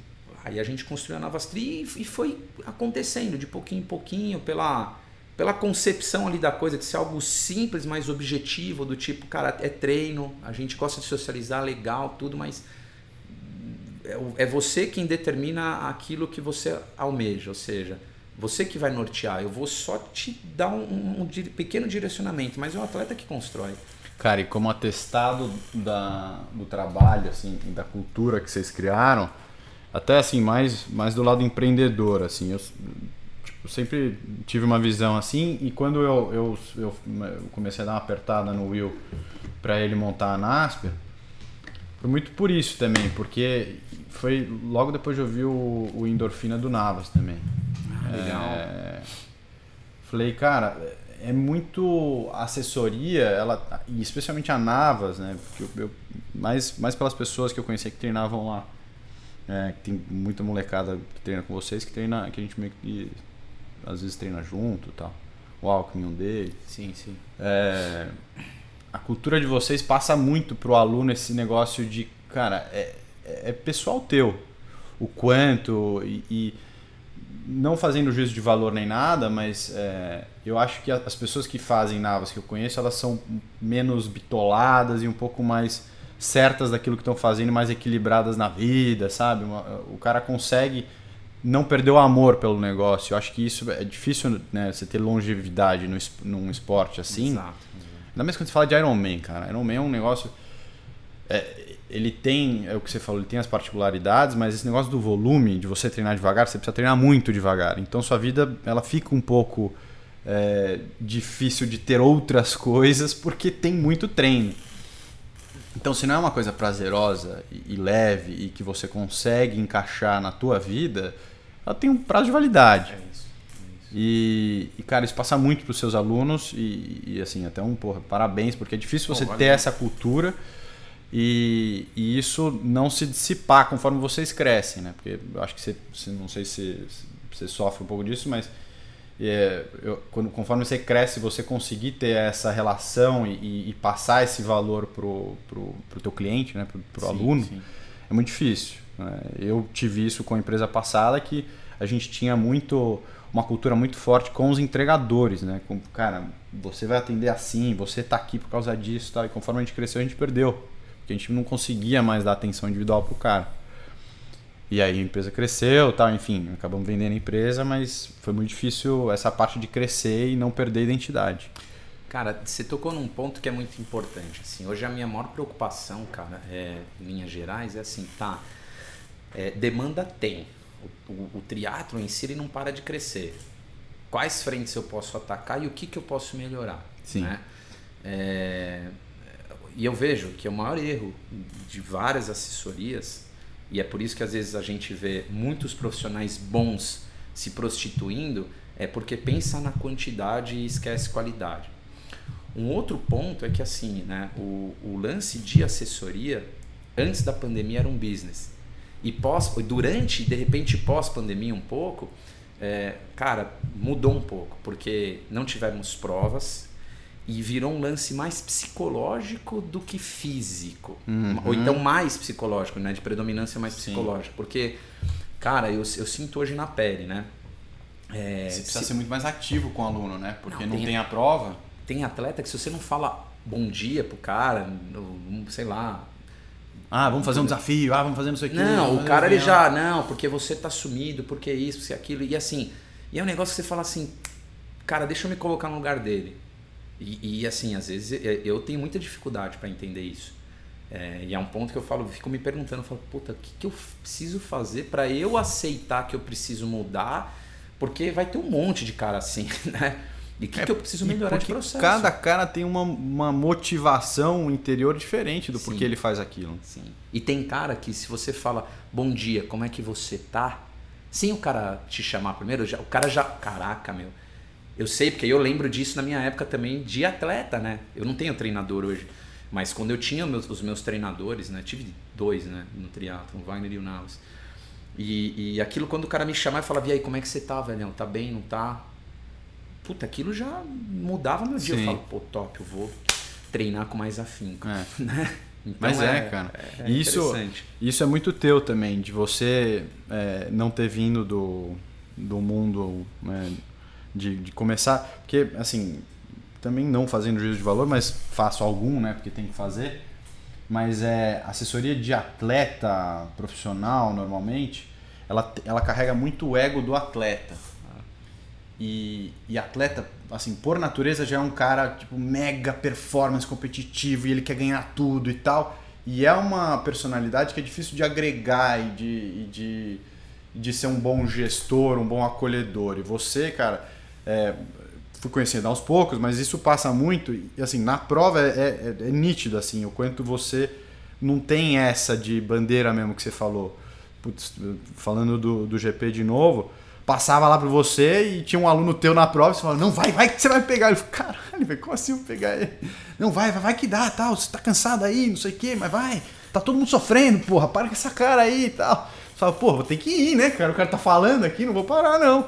aí a gente construiu a Navastri e, e foi acontecendo de pouquinho em pouquinho, pela, pela concepção ali da coisa de ser algo simples, mas objetivo, do tipo, cara, é treino, a gente gosta de socializar, legal, tudo, mas é é você quem determina aquilo que você almeja, ou seja, você que vai nortear. Eu vou só te dar um, um- um pequeno direcionamento, mas é o atleta que constrói. Cara, e como atestado da, do trabalho, assim, da cultura que vocês criaram, até assim, mais, mais do lado empreendedor, assim, eu tipo, sempre tive uma visão assim, e quando eu, eu, eu comecei a dar uma apertada no Will para ele montar a Nasper, foi muito por isso também, porque foi logo depois de ouvir o, o Endorfina do Navas também. legal. É, falei, cara, é muito assessoria, ela, e especialmente a Navas, né? Porque eu, eu- mais, mais pelas pessoas que eu conhecia que treinavam lá. É, que tem muita molecada que treina com vocês, que treina, que a gente meio que às vezes treina junto tal. O Alckmin, um deles. Sim, sim. É, a cultura de vocês passa muito pro aluno esse negócio de, cara, é, é pessoal teu. O quanto e, e não fazendo juízo de valor nem nada, mas é, eu acho que as pessoas que fazem Navas que eu conheço, elas são menos bitoladas e um pouco mais certas daquilo que estão fazendo, mais equilibradas na vida, sabe? o cara consegue não perder o amor pelo negócio. Eu acho que isso é difícil, né? Você ter longevidade no, num esporte assim. Exato. Ainda mais quando você fala de Iron Man, cara. Iron Man é um negócio... É, ele tem, é o que você falou, ele tem as particularidades, mas esse negócio do volume, de você treinar devagar, você precisa treinar muito devagar. Então sua vida ela fica um pouco é, difícil de ter outras coisas porque tem muito treino. Então se não é uma coisa prazerosa e, e leve e que você consegue encaixar na tua vida, ela tem um prazo de validade. É isso. É isso. E, e, cara, isso passa muito para os seus alunos e, e, assim, até um porra, parabéns, porque é difícil você ter essa cultura e, e, isso não se dissipar conforme vocês crescem, né? Porque eu acho que você, você não sei se, você sofre um pouco disso, mas é, eu, quando, conforme você cresce, você conseguir ter essa relação e, e passar esse valor pro, pro, pro teu cliente, né? Pro, pro sim, aluno, sim. é muito difícil. Né? Eu tive isso com a empresa passada que a gente tinha muito uma cultura muito forte com os entregadores, né? Com, cara, você vai atender assim, você está aqui por causa disso, tal. E conforme a gente cresceu, a gente perdeu porque a gente não conseguia mais dar atenção individual pro cara. E aí a empresa cresceu, tal, enfim, acabamos vendendo a empresa, mas foi muito difícil essa parte de crescer e não perder a identidade. Cara, você tocou num ponto que é muito importante. Assim, hoje a minha maior preocupação, cara, é, em linhas gerais, é assim, tá, é, demanda tem. O, o, o triatlo em si ele não para de crescer. Quais frentes eu posso atacar e o que, que eu posso melhorar? Sim. Né? É, e eu vejo que é o maior erro de várias assessorias, e é por isso que às vezes a gente vê muitos profissionais bons se prostituindo, é porque pensa na quantidade e esquece qualidade. Um outro ponto é que assim, né, o, o lance de assessoria antes da pandemia era um business. E pós, durante, de repente, pós-pandemia um pouco, é, cara, mudou um pouco, porque não tivemos provas, e virou um lance mais psicológico do que físico. Uhum. Ou então mais psicológico, né? De predominância mais Sim. psicológica. Porque, cara, eu, eu sinto hoje na pele, né? É, você precisa se... ser muito mais ativo com o aluno, né? Porque não, não tem, tem, a prova. Tem atleta que se você não fala bom dia pro cara, sei lá. Ah, vamos fazer um desafio, ah, vamos fazer não sei o que. Não, o cara ele já, não, porque você tá sumido, porque isso, porque aquilo. E assim, e é um negócio que você fala assim, cara, deixa eu me colocar no lugar dele e, e, assim, às vezes eu tenho muita dificuldade para entender isso. É, e é um ponto que eu falo, fico me perguntando, eu falo, puta, o que, que eu preciso fazer para eu aceitar que eu preciso mudar? Porque vai ter um monte de cara assim, né? E o que, é, que eu preciso melhorar de processo? Cada cara tem uma, uma motivação interior diferente do Sim. porquê ele faz aquilo. Sim. E tem cara que se você fala, bom dia, como é que você tá? Sem o cara te chamar primeiro, já, o cara já. Caraca, meu eu sei, porque eu lembro disso na minha época também de atleta, né? Eu não tenho treinador hoje. Mas quando eu tinha meus, os meus treinadores, né? Tive dois, né? No triatlon, o Wagner e o Navas. E, e aquilo, quando o cara me chamava e falava, e aí, como é que você tá, velhão? Tá bem, não tá? Puta, aquilo já mudava meu dia. Sim. Eu falo, pô, top, eu vou treinar com mais afinco. É. Né? Então Mas é, é cara. É, isso, isso é muito teu também, de você é, não ter vindo do, do mundo né, de, de começar. Porque, assim, também não fazendo juízo de valor, mas faço algum, né? Porque tem que fazer. Mas é assessoria de atleta profissional, normalmente, ela, ela carrega muito o ego do atleta. E, e atleta, assim, por natureza já é um cara, tipo, mega performance competitivo e ele quer ganhar tudo e tal. E é uma personalidade que é difícil de agregar e de, e de, de ser um bom gestor, um bom acolhedor. E você, cara, é, fui conhecendo aos poucos, mas isso passa muito e assim na prova é, é, é, nítido assim o quanto você não tem essa de bandeira mesmo que você falou. Putz, falando do, do GP de novo, passava lá para você e tinha um aluno teu na prova você falava, não, vai, vai que você vai pegar. Ele falou, caralho, como assim eu vou pegar ele? Não, vai, vai, vai que dá, tal, você tá cansado aí, não sei o que, mas vai, tá todo mundo sofrendo, porra, para com essa cara aí e tal. Você fala, porra, vou ter que ir, né, cara? O cara tá falando aqui, não vou parar, não.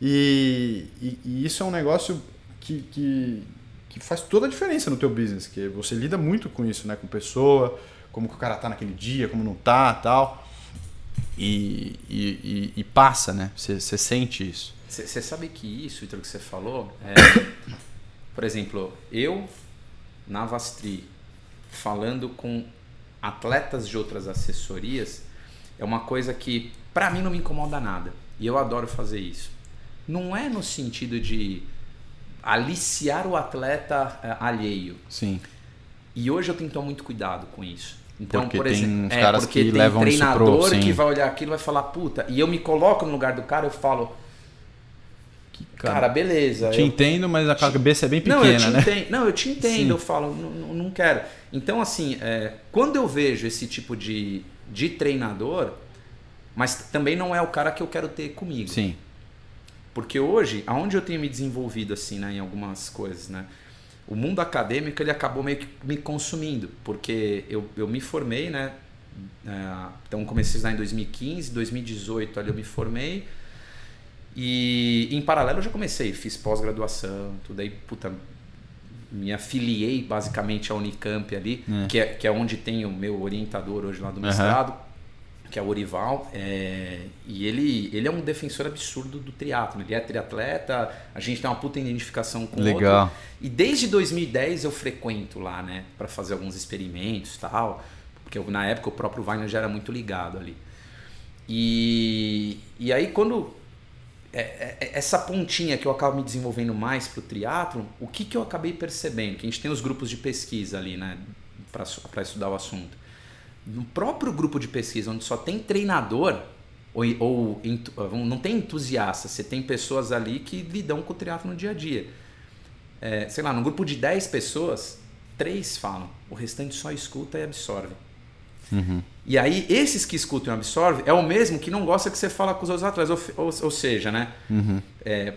E, e, e isso é um negócio que, que, que, faz toda a diferença no teu business, que você lida muito com isso, né? Com pessoa, como que o cara tá naquele dia, como não tá tal. E, e, e passa, né? Você sente isso. Você sabe que isso, Vitor, que você falou, é, por exemplo, eu na Vastri falando com atletas de outras assessorias é uma coisa que para mim não me incomoda nada e eu adoro fazer isso. Não é no sentido de aliciar o atleta uh, alheio. Sim. E hoje eu tenho que tomar muito cuidado com isso. Então, porque por exemplo, é, caras porque que tem levam treinador isso pro, que vai olhar aquilo e vai falar, puta, e eu me coloco no lugar do cara, eu falo, cara, cara beleza. Te eu, entendo, mas a cabeça é bem pequena, não, eu te né? Entendo, não, eu te entendo, Sim. eu falo, não, não quero. Então, assim, é, quando eu vejo esse tipo de, de treinador, mas também não é o cara que eu quero ter comigo. Sim. Porque hoje, aonde eu tenho me desenvolvido assim, né, em algumas coisas, né? O mundo acadêmico ele acabou meio que me consumindo, porque eu, eu me formei, né? É, então comecei estudar em 2015, 2018 ali eu me formei. E em paralelo eu já comecei, fiz pós-graduação, tudo aí, puta, me afiliei basicamente à Unicamp ali, É. Que, é, que é onde tem o meu orientador hoje lá do mestrado, que é o Orival, é, e ele, ele é um defensor absurdo do triatlo. Ele é triatleta, a gente tem uma puta identificação com o Legal. outro. E desde 2010 eu frequento lá, né, para fazer alguns experimentos, tal, porque eu, na época o próprio Wagner já era muito ligado ali. E, e aí quando é, é, essa pontinha que eu acabo me desenvolvendo mais para o triatlo, o que, que eu acabei percebendo? Que a gente tem os grupos de pesquisa ali, né, para estudar o assunto. No próprio grupo de pesquisa, onde só tem treinador, ou, ou não tem entusiasta, você tem pessoas ali que lidam com o triatlo no dia a dia. É, sei lá, num grupo de 10 pessoas, três falam, o restante só escuta e absorve. Uhum. E aí, esses que escutam e absorvem é o mesmo que não gosta que você fala com os outros atletas. Ou, ou, ou seja, né? Uhum. É,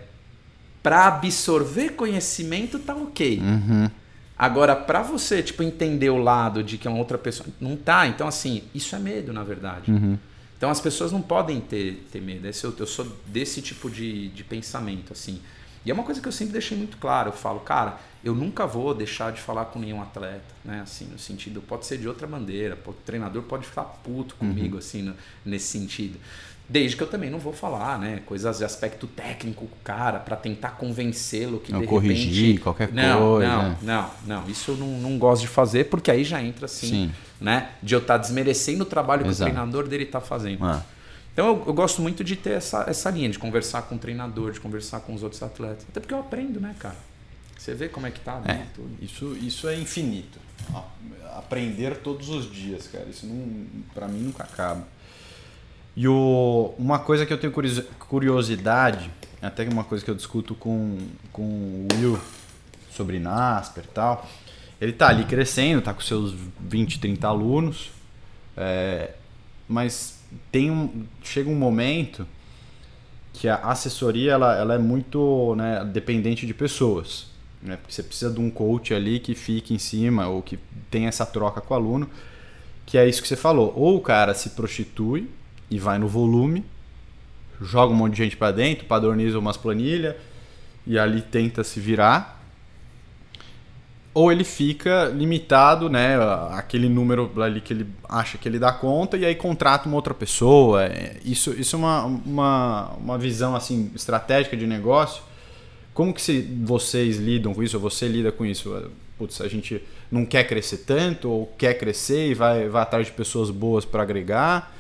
para absorver conhecimento tá ok. Uhum. Agora, para você, tipo, entender o lado de que é uma outra pessoa, não tá. Então, assim, isso é medo, na verdade. Uhum. Então, as pessoas não podem ter, ter medo. Esse, eu, eu sou desse tipo de, de pensamento, assim. E é uma coisa que eu sempre deixei muito claro. Eu falo, cara, eu nunca vou deixar de falar com nenhum atleta, né? Assim, no sentido, pode ser de outra bandeira, o treinador pode ficar puto comigo, assim, no- nesse sentido. Desde que eu também não vou falar, né? Coisas de aspecto técnico com o cara, para tentar convencê-lo que Não de corrigir repente... qualquer não, coisa. Não, não, não. Isso eu não, não gosto de fazer, porque aí já entra assim, Sim. né? De eu estar desmerecendo o trabalho que Exato. o treinador dele está fazendo. Ah. Então eu, eu gosto muito de ter essa, essa linha, de conversar com o treinador, de conversar com os outros atletas. Até porque eu aprendo, né, cara? Você vê como é que tá, né? É, Tudo. isso, isso é infinito. Aprender todos os dias, cara. Isso não, para mim nunca acaba. E o, uma coisa que eu tenho curiosi- curiosidade, até que uma coisa que eu discuto com, com o Will sobre Nasper e tal. Ele tá ali crescendo, tá com seus 20, 30 alunos, é, mas tem um, chega um momento que a assessoria ela, ela é muito né, dependente de pessoas. Né? Porque você precisa de um coach ali que fique em cima ou que tenha essa troca com o aluno, que é isso que você falou. Ou o cara se prostitui e vai no volume, joga um monte de gente para dentro, padroniza umas planilhas e ali tenta se virar. Ou ele fica limitado, né, aquele número ali que ele acha que ele dá conta e aí contrata uma outra pessoa. É, Isso, isso é uma, uma, uma visão assim estratégica de negócio. Como que se vocês lidam com isso, ou você lida com isso? Putz, a gente não quer crescer tanto, ou quer crescer e vai, vai atrás de pessoas boas para agregar,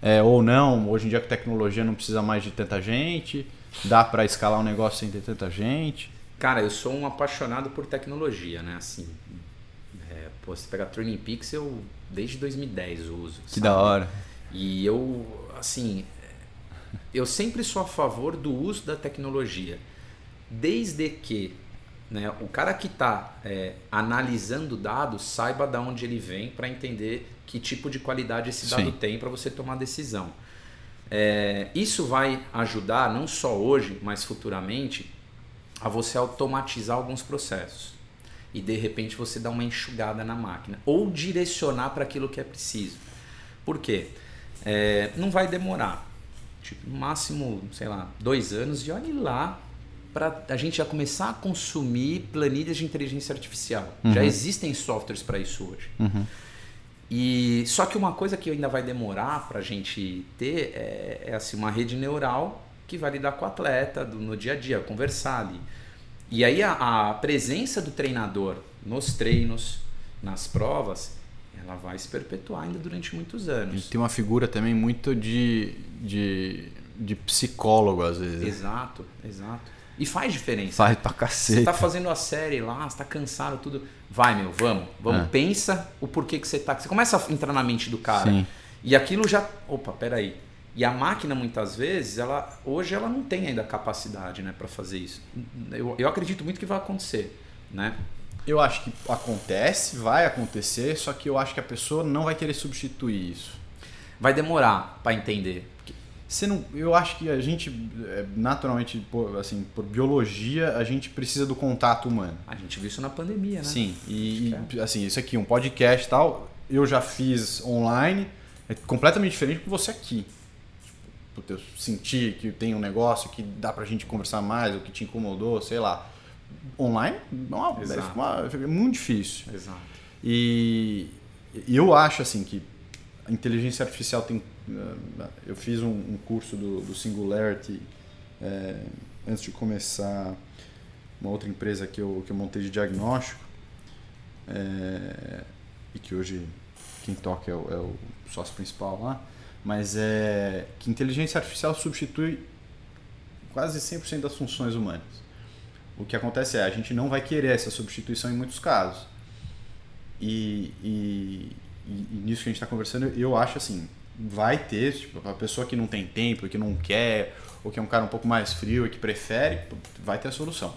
é, ou não, hoje em dia com tecnologia não precisa mais de tanta gente, dá para escalar um negócio sem ter tanta gente. Cara, eu sou um apaixonado por tecnologia, né? Assim, é, pô, você pega Training Peaks, eu desde 2010 uso. Que sabe? da hora. E eu, assim, eu sempre sou a favor do uso da tecnologia, desde que né, o cara que está analisando dados saiba de onde ele vem para entender que tipo de qualidade esse dado Sim. tem para você tomar decisão. É, isso vai ajudar, não só hoje, mas futuramente, a você automatizar alguns processos. E de repente você dá uma enxugada na máquina. Ou direcionar para aquilo que é preciso. Por quê? É, não vai demorar. Tipo, no máximo, sei lá, dois anos e olhe lá para a gente já começar a consumir planilhas de inteligência artificial. Já existem softwares para isso hoje. Uhum. E só que uma coisa que ainda vai demorar para a gente ter é, é, assim uma rede neural que vai lidar com o atleta do, no dia a dia, conversar ali. E aí a, a presença do treinador nos treinos, nas provas, ela vai se perpetuar ainda durante muitos anos. E tem uma figura também muito de, de, de psicólogo, às vezes. Exato, exato. E faz diferença. Faz pra cacete. Você tá fazendo a série lá, você tá cansado, tudo. Vai, meu, vamos. Vamos, é. pensa o porquê que você tá. Você começa a entrar na mente do cara. Sim. E aquilo já. Opa, peraí. E a máquina, muitas vezes, ela hoje ela não tem ainda capacidade né, para fazer isso. Eu, eu acredito muito que vai acontecer. Né? Eu acho que acontece, vai acontecer, só que eu acho que a pessoa não vai querer substituir isso. Vai demorar para entender. Você não, eu acho que a gente, é, naturalmente, por, assim, por biologia, a gente precisa do contato humano. A gente viu isso na pandemia, né? Sim, e, e assim, isso aqui, um podcast e tal, eu já fiz online, é completamente diferente com você aqui. Tipo, eu senti que tem um negócio que dá pra gente conversar mais, o que te incomodou, sei lá. Online, não, é, uma, é muito difícil. Exato. E eu acho, assim, que a inteligência artificial tem eh, eu fiz um, um curso do, do Singularity é, antes de começar uma outra empresa que eu, que eu montei de diagnóstico é, e que hoje quem toca é o, é o sócio principal lá, mas é que inteligência artificial substitui quase 100% das funções humanas. O que acontece é a gente não vai querer essa substituição em muitos casos. E, e, e, nisso que a gente está conversando, eu acho assim, vai ter, tipo, a pessoa que não tem tempo, que não quer, ou que é um cara um pouco mais frio e que prefere, vai ter a solução.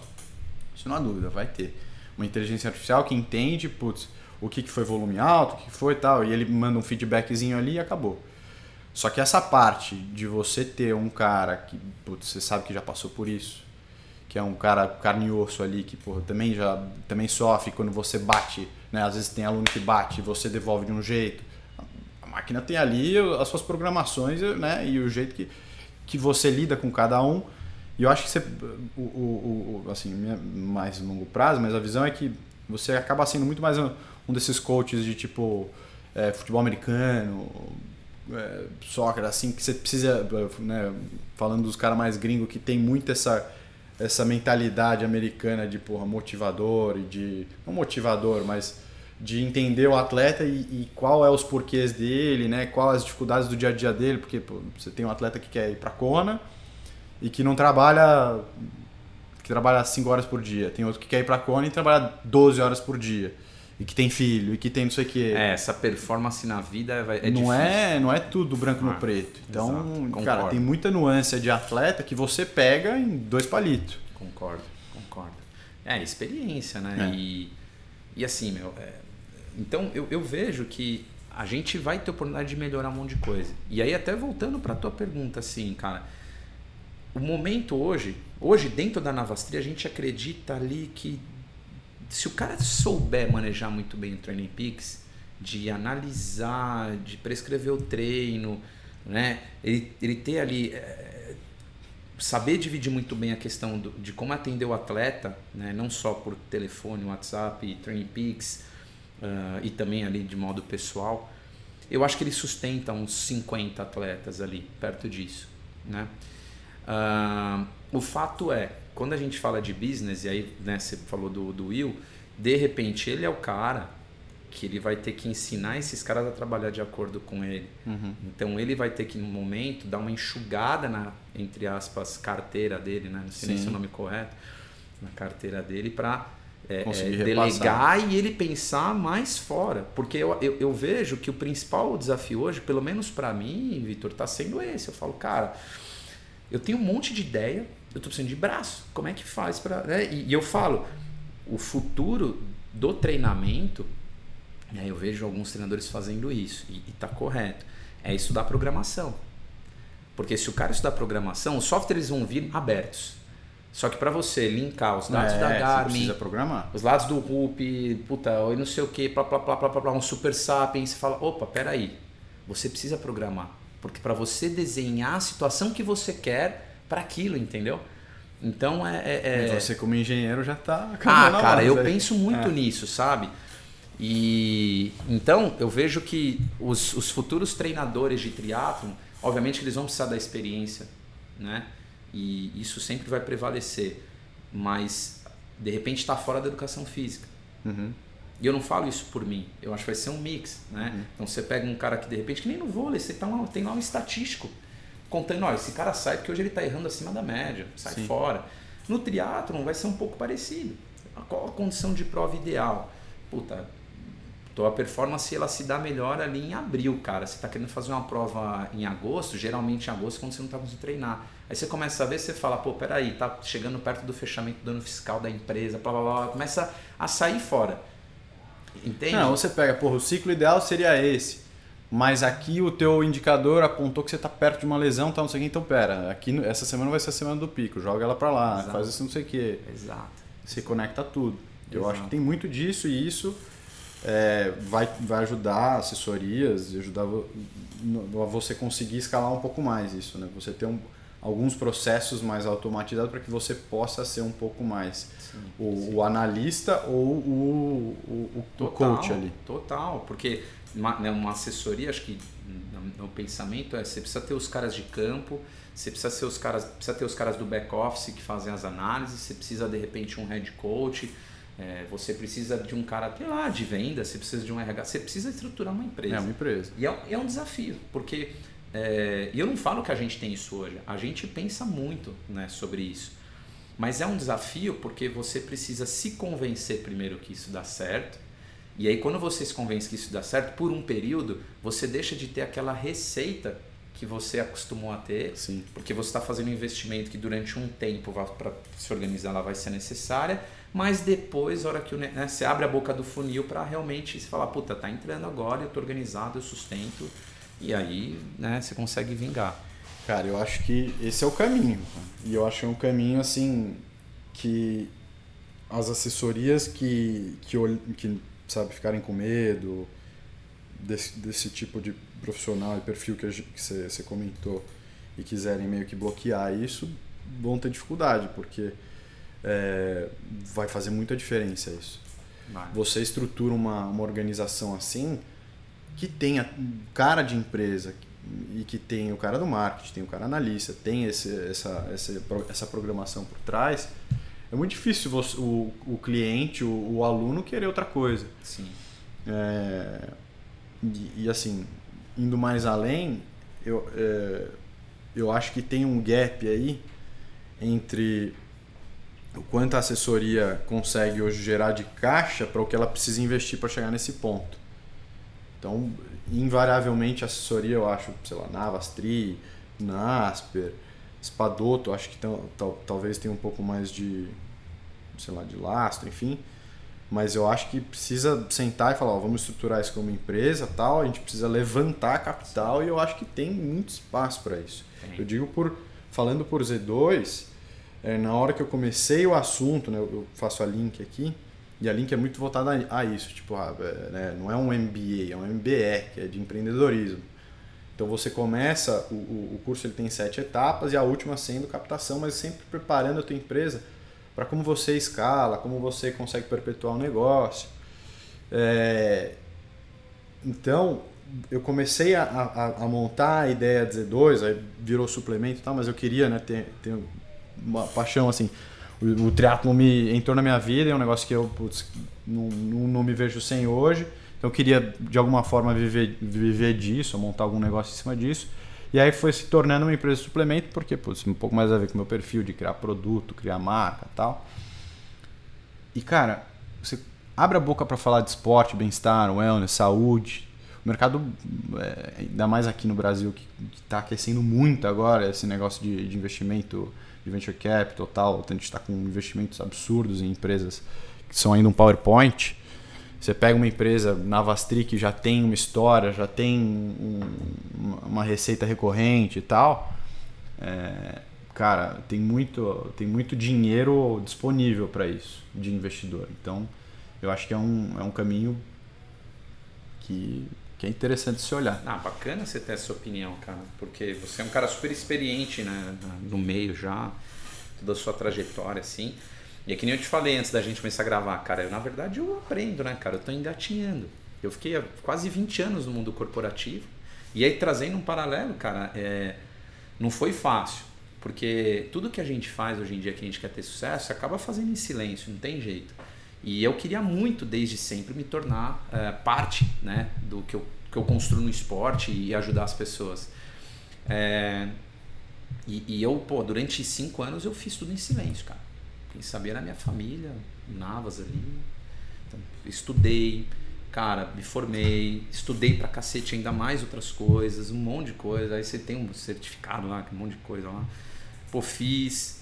Isso não há dúvida, vai ter. Uma inteligência artificial que entende, putz, o que, que foi volume alto, o que foi tal, e ele manda um feedbackzinho ali e acabou. Só que essa parte de você ter um cara que, putz, você sabe que já passou por isso, que é um cara carne e osso ali, que porra, também já também sofre quando você bate, né? Às vezes tem aluno que bate e você devolve de um jeito máquina tem ali as suas programações né, e o jeito que, que você lida com cada um. E eu acho que você, o, o, o assim, mais longo prazo, mas a visão é que você acaba sendo muito mais um, um desses coaches de tipo é, futebol americano, é, soccer, assim, que você precisa, né, falando dos caras mais gringos, que tem muito essa, essa mentalidade americana de porra, motivador e de. Não motivador, mas de entender o atleta e, e, qual é os porquês dele, né? Quais as dificuldades do dia a dia dele, porque pô, você tem um atleta que quer ir para Kona e que não trabalha que trabalha 5 horas por dia, tem outro que quer ir para Kona e trabalha 12 horas por dia. E que tem filho, e que tem não sei o quê. É, essa performance na vida é, é não difícil. É, não é tudo branco ah, no preto. Então, cara, tem muita nuance de atleta que você pega em dois palitos. Concordo, concordo. É, experiência, né? É. E, e assim, meu, é, então eu, eu vejo que a gente vai ter oportunidade de melhorar um monte de coisa. E aí até voltando para tua pergunta, assim, cara, o momento hoje, hoje dentro da Navastri a gente acredita ali que se o cara souber manejar muito bem o Training Peaks, de analisar, de prescrever o treino, né? Ele, ele ter ali é, saber dividir muito bem a questão do, de como atender o atleta, né? Não só por telefone, WhatsApp, Training Peaks, uh, e também ali de modo pessoal, eu acho que ele sustenta uns 50 atletas ali, perto disso. Né? Uh, o fato é, quando a gente fala de business, e aí né, você falou do, do Will, de repente ele é o cara que ele vai ter que ensinar esses caras a trabalhar de acordo com ele. Uhum. Então ele vai ter que, no momento, dar uma enxugada na, entre aspas, carteira dele, né? não sei Sim. se é o nome correto, na carteira dele, para é, é, delegar e ele pensar mais fora. Porque eu, eu, eu, vejo que o principal desafio hoje, pelo menos para mim, Vitor, está sendo esse. Eu falo, cara, eu tenho um monte de ideia, eu estou precisando de braço. Como é que faz para. Né? E, e, eu falo, o futuro do treinamento, né, eu vejo alguns treinadores fazendo isso, e está correto, é estudar programação. Porque se o cara estudar programação, os softwares vão vir abertos. Só que para você linkar os dados é, da Garmin, os dados do RUP, puta, e não sei o que, plá, plá, plá, plá, plá, um Super Sapiens, você fala, opa, peraí, você precisa programar. Porque para você desenhar a situação que você quer para aquilo, entendeu? Então é. é, é... Você, como engenheiro, já está. Ah, cara, eu penso muito é. nisso, sabe? E então eu vejo que os, os futuros treinadores de triatlon, obviamente que eles vão precisar da experiência, né? E isso sempre vai prevalecer, mas de repente está fora da educação física. Uhum. E eu não falo isso por mim, eu acho que vai ser um mix, né? Uhum. Então você pega um cara que de repente, que nem no vôlei, você tá lá, tem lá um estatístico contando, olha, esse cara sai porque hoje ele está errando acima da média, sai Sim. fora. No triatlon vai ser um pouco parecido. Qual a condição de prova ideal? Puta, tua performance ela se dá melhor ali em abril, cara. Você está querendo fazer uma prova em agosto, geralmente em agosto, quando você não está conseguindo treinar. Aí você começa a ver, você fala, pô, peraí, tá chegando perto do fechamento do ano fiscal da empresa, blá blá blá, começa a sair fora. Entende? Não, você pega, porra, o ciclo ideal seria esse. Mas aqui o teu indicador apontou que você está perto de uma lesão, tá não sei o que, então pera, aqui essa semana vai ser a semana do pico, joga ela para lá, Exato. faz isso não sei o que. Exato. Você conecta tudo. Eu Exato. acho que tem muito disso e isso é, vai, vai ajudar assessorias e ajudar a você conseguir escalar um pouco mais isso, né? Você ter um, alguns processos mais automatizados para que você possa ser um pouco mais Sim, o, o analista ou o, o, o Total, coach ali. Total, porque uma, né, uma assessoria, acho que no, no pensamento é você precisa ter os caras de campo, você precisa ter os caras, precisa ter os caras do back office que fazem as análises, você precisa de repente um head coach, é, você precisa de um cara, sei lá, de venda, você precisa de um RH, você precisa estruturar uma empresa. É uma empresa. E é, um- é um desafio, porque é, e eu não falo que a gente tem isso hoje, a gente pensa muito né, sobre isso. Mas é um desafio porque você precisa se convencer primeiro que isso dá certo. E aí, quando você se convence que isso dá certo, por um período, você deixa de ter aquela receita que você acostumou a ter, Sim. porque você está fazendo um investimento que durante um tempo para se organizar ela vai ser necessária, mas depois, a hora que o né, você abre a boca do funil para realmente se falar, puta, tá entrando agora, eu tô organizado, eu sustento, e aí né, você consegue vingar. Cara, eu acho que esse é o caminho. cara. E eu acho que é um caminho assim que as assessorias que, que, que sabe, ficarem com medo desse, desse tipo de profissional e perfil que você comentou e quiserem meio que bloquear isso, vão ter dificuldade, porque é, vai fazer muita diferença isso. Vai. Você estrutura uma, uma organização assim que tenha cara de empresa e que tem o cara do marketing, tem o cara analista, tem esse, essa, essa, essa programação por trás, é muito difícil você, o, o cliente, o, o aluno querer outra coisa. Sim. É, e, e, assim, indo mais além, eu, é, eu acho que tem um gap aí entre o quanto a assessoria consegue hoje gerar de caixa para o que ela precisa investir para chegar nesse ponto. Então, invariavelmente, a assessoria, eu acho, sei lá, Navastri, Nasper, Spadotto, acho que tão- tal- talvez tenha um pouco mais de, sei lá, de lastro, enfim. Mas eu acho que precisa sentar e falar, ó, vamos estruturar isso como empresa, tal, a gente precisa levantar capital e eu acho que tem muito espaço para isso. Tem. Eu digo por falando por Z2, é, na hora que eu comecei o assunto, né, eu faço a link aqui, e a link é muito voltada a, a isso, tipo, ah, é, né, não é um MBA, é um MBE, que é de empreendedorismo. Então você começa, o, o, curso ele tem sete etapas e a última sendo captação, mas sempre preparando a tua empresa para como você escala, como você consegue perpetuar o negócio. É, então, eu comecei a, a, a montar a ideia de Z2, aí virou suplemento e tal, mas eu queria né, ter, ter uma paixão assim. O, o me entrou na minha vida, é um negócio que eu putz, não, não, não me vejo sem hoje. Então eu queria de alguma forma viver, viver disso, montar algum negócio em cima disso. E aí foi se tornando uma empresa de suplemento, porque putz, um pouco mais a ver com o meu perfil de criar produto, criar marca tal. E cara, você abre a boca para falar de esporte, bem-estar, wellness, saúde. O mercado, é, ainda mais aqui no Brasil, que está aquecendo muito agora esse negócio de, de investimento de venture capital tal. A gente está com investimentos absurdos em empresas que são ainda um PowerPoint. Você pega uma empresa, Navastri, que já tem uma história, já tem um, uma receita recorrente e tal. É, cara, tem muito, tem muito dinheiro disponível para isso, de investidor. Então, eu acho que é um, é um caminho que, que é interessante se olhar. Ah, bacana você ter essa opinião, cara, porque você é um cara super experiente né, no meio já, toda a sua trajetória, assim. E é que nem eu te falei antes da gente começar a gravar, cara, eu na verdade eu aprendo, né, cara? Eu tô engatinhando. Eu fiquei quase 20 anos no mundo corporativo. E aí trazendo um paralelo, cara, é, não foi fácil. Porque tudo que a gente faz hoje em dia que a gente quer ter sucesso, acaba fazendo em silêncio, não tem jeito. E eu queria muito, desde sempre, me tornar é, parte né, do que eu, que eu construo no esporte e ajudar as pessoas. É, e, e, eu, pô, durante cinco anos eu fiz tudo em silêncio, cara. Quem sabia era a minha família, Navas ali. Então, estudei, cara, me formei, estudei pra cacete ainda mais outras coisas, um monte de coisa. Aí você tem um certificado lá, um monte de coisa lá. Pô, fiz.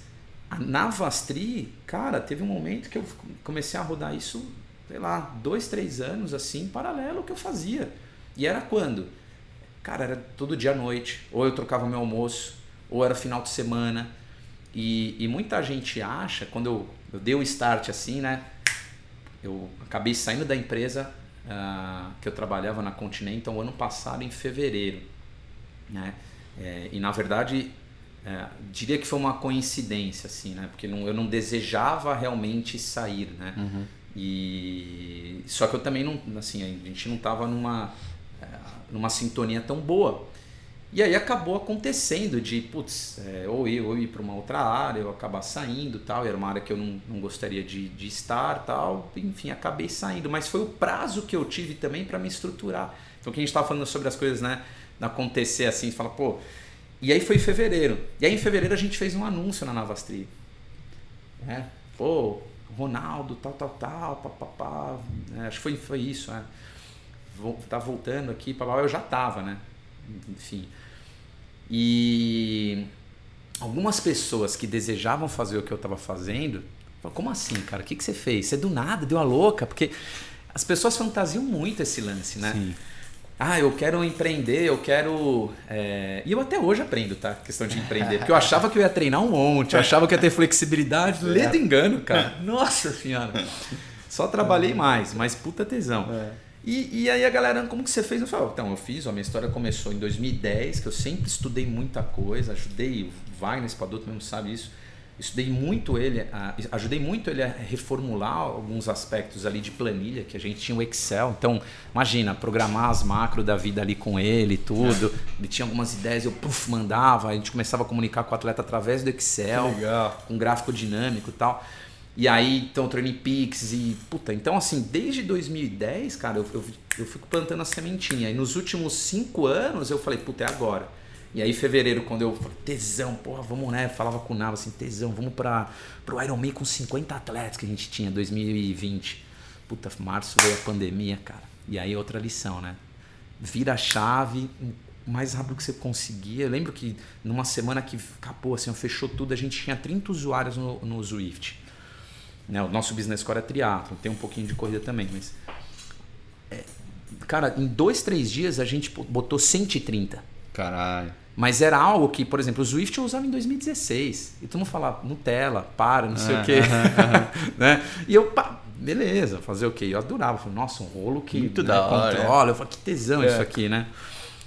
Na Vastri, cara, teve um momento que eu comecei a rodar isso, sei lá, dois, três anos assim, paralelo ao que eu fazia. E era quando? Cara, era todo dia à noite. Ou eu trocava meu almoço, ou era final de semana. E, e muita gente acha, quando eu, eu dei o start assim, né? Eu acabei saindo da empresa uh, que eu trabalhava na Continental ano passado, em fevereiro. Né? É, e na verdade, é, diria que foi uma coincidência, assim, né? Porque não, eu não desejava realmente sair, né? Uhum. E só que eu também não, assim, a gente não estava numa é, numa sintonia tão boa. E aí acabou acontecendo de, putz, é, ou eu, ou ir para uma outra área, eu acabar saindo tal, era uma área que eu não, não gostaria de, de estar tal, enfim, acabei saindo. Mas foi o prazo que eu tive também para me estruturar. Então, que a gente estava falando sobre as coisas, né, acontecer assim, fala, pô. E aí foi em fevereiro. E aí em fevereiro a gente fez um anúncio na Navastri. Né? Pô, Ronaldo, tal, tal, tal, papapá. É, acho que foi, foi isso, né? Tá voltando aqui, papapá. Eu já tava, né? Enfim. E algumas pessoas que desejavam fazer o que eu estava fazendo, falaram, como assim, cara? O que, que você fez? Você do nada deu a louca? Porque as pessoas fantasiam muito esse lance, né? Sim. Ah, eu quero empreender, eu quero. É... E eu até hoje aprendo, tá? Questão de empreender. Porque eu achava que eu ia treinar um monte, eu achava que ia ter flexibilidade. É. Ledo engano, cara. Nossa senhora. Só trabalhei mais, mas puta tesão. É. E, e aí a galera, como que você fez? Eu então, eu fiz, ó, a minha história começou em 2010, que eu sempre estudei muita coisa, ajudei o Wagner Spadoto mesmo sabe isso. Estudei muito ele, ajudei muito ele a reformular alguns aspectos ali de planilha, que a gente tinha o Excel. Então, imagina, programar as macros da vida ali com ele, tudo. Ele tinha algumas ideias, eu puff, mandava, a gente começava a comunicar com o atleta através do Excel, com gráfico dinâmico e tal. E aí, então, Training Peaks e. Puta, então assim, desde 2010, cara, eu, eu, eu fico plantando a sementinha. E nos últimos cinco anos eu falei, puta, é agora. E aí, fevereiro, quando eu falei, tesão, porra, vamos, né? Falava com o Nava assim, tesão, vamos para pro Ironman com 50 atletas que a gente tinha, 2020. Puta, março veio a pandemia, cara. E aí, outra lição, né? Vira a chave, o mais rápido que você conseguia. Eu lembro que numa semana que acabou, assim, fechou tudo, a gente tinha 30 usuários no, no Zwift. Né? O nosso business core é triatlo, tem um pouquinho de corrida também, mas. É, cara, em dois, três dias a gente botou 130. Caralho. Mas era algo que, por exemplo, o Swift eu usava em 2016. E todo mundo falava, Nutella, para, não sei o quê. né? E eu, pá, beleza, fazer o quê? Eu adorava. Falei, nossa, um rolo que Muito né, da hora, controla. É. Eu falei, que tesão é. isso aqui, né?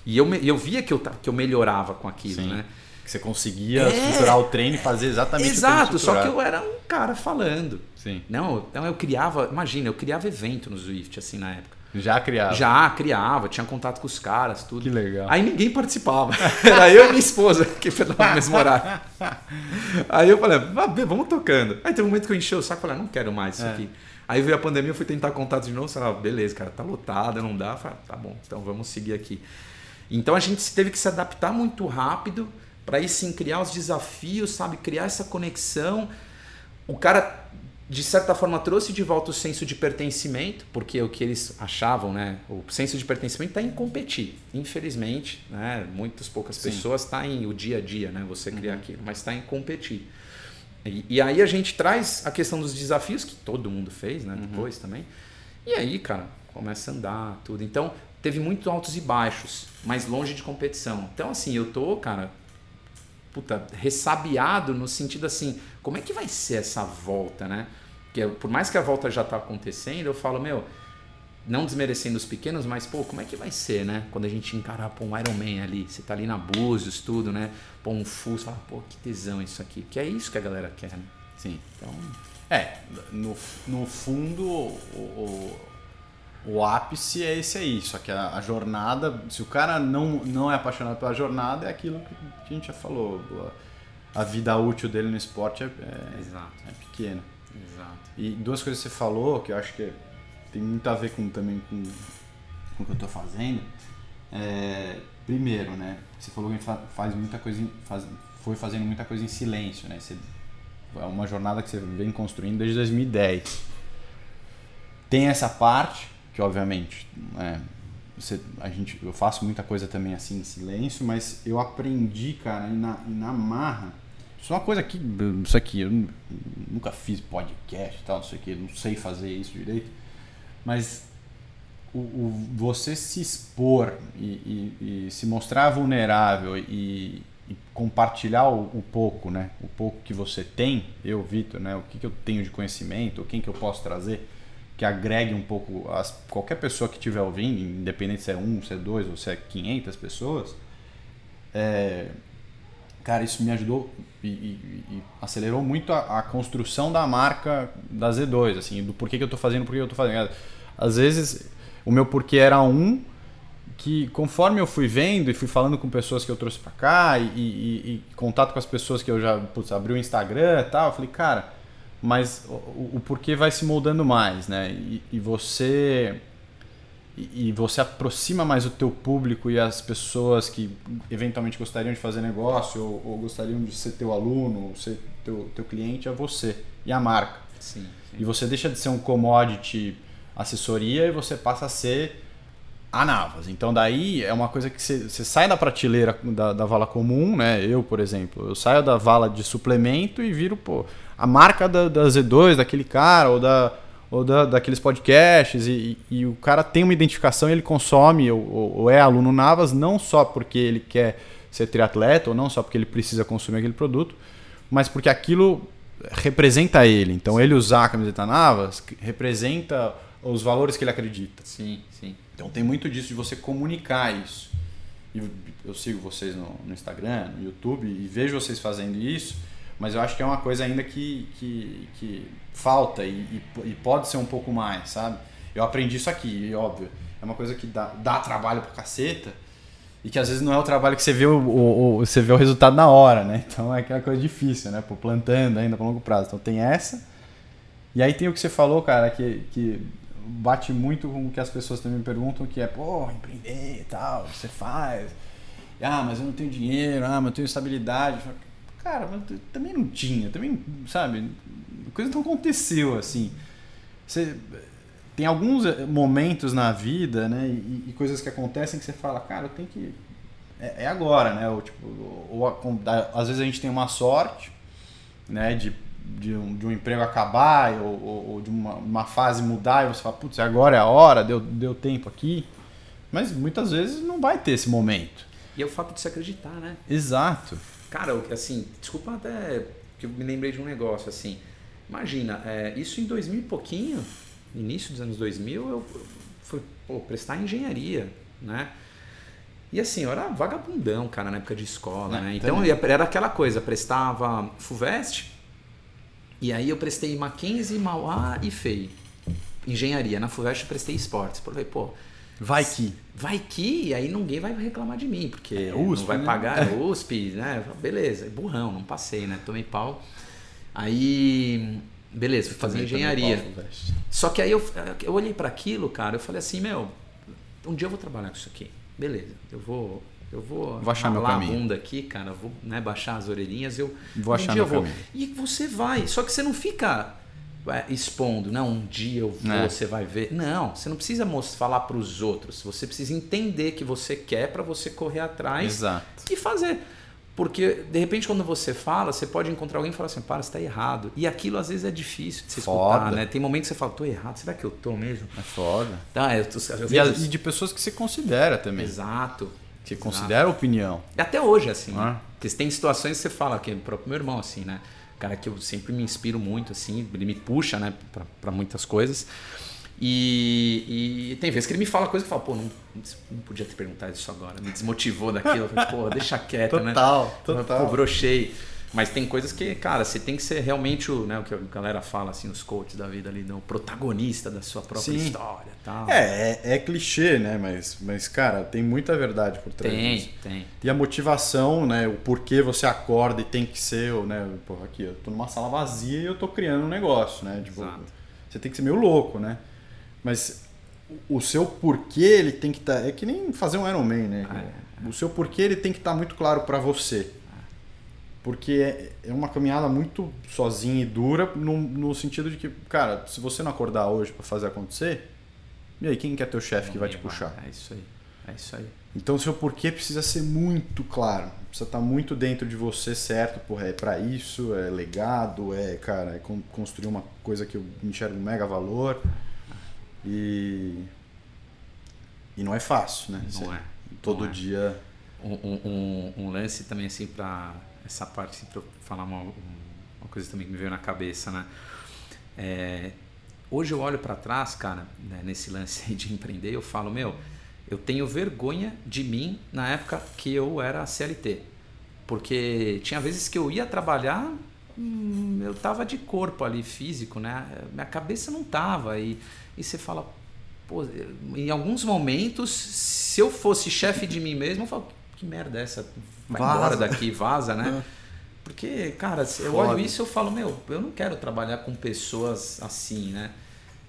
E eu, eu via que eu, que eu melhorava com aquilo, Sim. né? Que você conseguia é. estruturar o treino e fazer exatamente Exato, o só que eu era um cara falando. Sim. Não, então eu criava, imagina, eu criava evento no Swift assim na época. Já criava? Já criava, tinha contato com os caras, tudo. Que legal. Aí ninguém participava. Era eu e minha esposa, que foi no mesmo horário. Aí eu falei, vamos tocando. Aí teve um momento que eu enchi o saco e falei, não quero mais isso é. aqui. Aí veio a pandemia, eu fui tentar contato de novo, falei, ah, beleza, cara, tá lotado, não dá. Falei, tá bom, então vamos seguir aqui. Então a gente teve que se adaptar muito rápido para aí sim criar os desafios, sabe, criar essa conexão. O cara de certa forma trouxe de volta o senso de pertencimento, porque o que eles achavam, né, o senso de pertencimento está em competir. Infelizmente, né, muitas poucas Sim. pessoas está em o dia a dia, né, você criar uhum. aquilo, mas está em competir. E, e, aí a gente traz a questão dos desafios que todo mundo fez, né, uhum. depois também. E aí, cara, começa a andar tudo. Então teve muitos altos e baixos, mas longe de competição. Então assim, eu tô, cara, puta, ressabiado no sentido assim, como é que vai ser essa volta, né? Porque por mais que a volta já está acontecendo, eu falo, meu, não desmerecendo os pequenos, mas pô, como é que vai ser, né? Quando a gente encarar pô, um Ironman ali, você tá ali na Búzios, tudo, né? Pô, um você fala, pô, que tesão isso aqui. Que é isso que a galera quer, né? Sim. Então, É, no, no fundo, o, o, o ápice é esse aí. Só que a, a, jornada, se o cara não, não é apaixonado pela jornada, é aquilo que a gente já falou. A, a vida útil dele no esporte é, é, Exato. é pequena. Exato. E duas coisas que você falou, que eu acho que tem muito a ver com, também com, com o que eu estou fazendo. É, primeiro, né? Você falou que faz muita coisa, faz, foi fazendo muita coisa em silêncio, né? Você, é uma jornada que você vem construindo desde 2010. Tem essa parte que, obviamente, é, você, a gente, eu faço muita coisa também assim em silêncio, mas eu aprendi, cara, e na, na marra. Isso é uma coisa que, isso aqui, eu nunca fiz podcast e tal, não sei o que, não sei fazer isso direito, mas o, o, você se expor e, e, e, se mostrar vulnerável e, e compartilhar o, o, pouco, né? O pouco que você tem, eu, Vitor, né? O que, que eu tenho de conhecimento, quem que eu posso trazer que agregue um pouco as, qualquer pessoa que estiver ouvindo, independente se é um, se é dois ou se é 500 pessoas, é, cara, isso me ajudou e, e, e acelerou muito a, a, construção da marca da Z2, assim, do porquê que eu estou fazendo, porquê que eu estou fazendo. Às vezes o meu porquê era um que conforme eu fui vendo e fui falando com pessoas que eu trouxe para cá e, e, contato com as pessoas que eu já putz, abri o Instagram e tal, eu falei, cara, mas o, o porquê vai se moldando mais, né? E, e você e você aproxima mais o teu público e as pessoas que eventualmente gostariam de fazer negócio ou, ou gostariam de ser teu aluno, ser teu, teu cliente a você e a marca. Sim, sim. E você deixa de ser um commodity assessoria e você passa a ser a Navas. Então daí é uma coisa que você, você sai da prateleira da, da, vala comum, né? Eu, por exemplo, eu saio da vala de suplemento e viro pô, a marca da, da Z2, daquele cara, ou, da, ou da, daqueles podcasts, e, e, o cara tem uma identificação, ele consome ou, ou, é aluno Navas, não só porque ele quer ser triatleta, ou não só porque ele precisa consumir aquele produto, mas porque aquilo representa ele. Então ele usar a camiseta Navas representa os valores que ele acredita. Sim, sim. Então tem muito disso de você comunicar isso. E eu sigo vocês no, no Instagram, no YouTube e vejo vocês fazendo isso, mas eu acho que é uma coisa ainda que, que, que falta e, e, pode ser um pouco mais, sabe? Eu aprendi isso aqui, óbvio, é uma coisa que dá, dá trabalho pra caceta e que às vezes não é o trabalho que você vê o, o, o, você vê o resultado na hora, né? Então é aquela coisa difícil, né? Pô, plantando ainda para longo prazo. Então tem essa. E aí tem o que você falou, cara, que, que bate muito com o que as pessoas também me perguntam, que é, pô, empreender e tal, você faz. Ah, mas eu não tenho dinheiro, ah, mas eu tenho estabilidade. Cara, mas também não tinha, também, sabe, a coisa não aconteceu assim. Você tem alguns eh, momentos na vida, né, e, e coisas que acontecem que você fala, cara, eu tenho que é, é agora, né? Ou, tipo, ou, ou, às vezes a gente tem uma sorte, né, de de um, de um emprego acabar ou, ou, ou de uma, uma, fase mudar e você fala, putz, agora é a hora, deu, deu tempo aqui. Mas muitas vezes não vai ter esse momento. E é o fato de se acreditar, né? Exato. Cara, assim, desculpa até que eu me lembrei de um negócio, assim. Imagina, é, isso em 2000 e pouquinho, início dos anos 2000, eu fui pô, prestar engenharia, né? E assim, eu era vagabundão, cara, na época de escola, é, né? Então era aquela coisa, prestava FUVEST, e aí eu prestei Mackenzie, Mauá e FEI. Engenharia. Na FUVEST eu prestei esportes. Falei, pô. Vai que. Vai que, e aí ninguém vai reclamar de mim, porque é, USP, não vai né? pagar, é USP, né? Beleza, burrão, não passei, né? Tomei pau. Aí, beleza, fui fazer engenharia. Só que aí eu, eu olhei para aquilo, cara, eu falei assim, meu, um dia eu vou trabalhar com isso aqui. Beleza, eu vou eu vou, vou achar meu caminho. a bunda aqui, cara, vou né, baixar as orelhinhas, eu vou achar um meu vou. caminho. E você vai, só que você não fica é, expondo, não, um dia eu vou, é. você vai ver. Não, você não precisa falar para os outros, você precisa entender que você quer para você correr atrás Exato. e fazer. Porque, de repente, quando você fala, você pode encontrar alguém e falar assim, para, você está errado. E aquilo, às vezes, é difícil de se foda. escutar, né? Tem momentos que você fala, tô errado, será que eu tô mesmo? É foda. Tá, eu, tô, eu e, e, de pessoas que você considera também. Exato. Que considera a opinião. Até hoje, assim. Ah. Porque tem situações que você fala, que o próprio meu irmão, assim, né? Cara que eu sempre me inspiro muito, assim, ele me puxa, né, para muitas coisas. E, e, tem vezes que ele me fala coisa que eu falo, pô, não, não podia ter perguntado isso agora, me desmotivou daquilo. Eu falei, pô, deixa quieto, total, né? Total, total. Pô, brochei. Mas tem coisas que, cara, você tem que ser realmente o, né, o que a galera fala, assim, os coaches da vida ali, o protagonista da sua própria Sim. história. Tal. É, é, é, clichê, né? Mas, mas, cara, tem muita verdade por trás tem, disso. Tem, tem. E a motivação, né? O porquê você acorda e tem que ser, né? Porra, aqui, eu tô numa sala vazia e eu tô criando um negócio, né? Tipo, Exato. você tem que ser meio louco, né? Mas o seu porquê, ele tem que estar... Tá, é que nem fazer um Ironman, né? Ah, é. O seu porquê, ele tem que estar tá muito claro para você porque é, é uma caminhada muito sozinha e dura no, no sentido de que, cara, se você não acordar hoje para fazer acontecer, e aí quem que é teu chefe que vai te puxar? É isso aí. É isso aí. Então o seu porquê precisa ser muito claro. Precisa estar tá muito dentro de você, certo? Porra, é para isso, é legado, é, cara, é construir uma coisa que eu enxergo um mega valor. E e não é fácil, né? Não você, é. Todo não dia é. um, um, um, lance também assim para essa parte assim, para falar uma, uma coisa também que me veio na cabeça, né? É, hoje eu olho para trás, cara, né, nesse lance de empreender, eu falo, meu, eu tenho vergonha de mim na época que eu era CLT. Porque tinha vezes que eu ia trabalhar, hum, eu tava de corpo ali, físico, né? Minha cabeça não tava. E, e você fala, pô, em alguns momentos, se eu fosse chefe de mim mesmo, eu falo, que merda é essa? Vai vaza. embora daqui, vaza, né? É. Porque, cara, eu Foda. olho isso e eu falo, meu, eu não quero trabalhar com pessoas assim, né?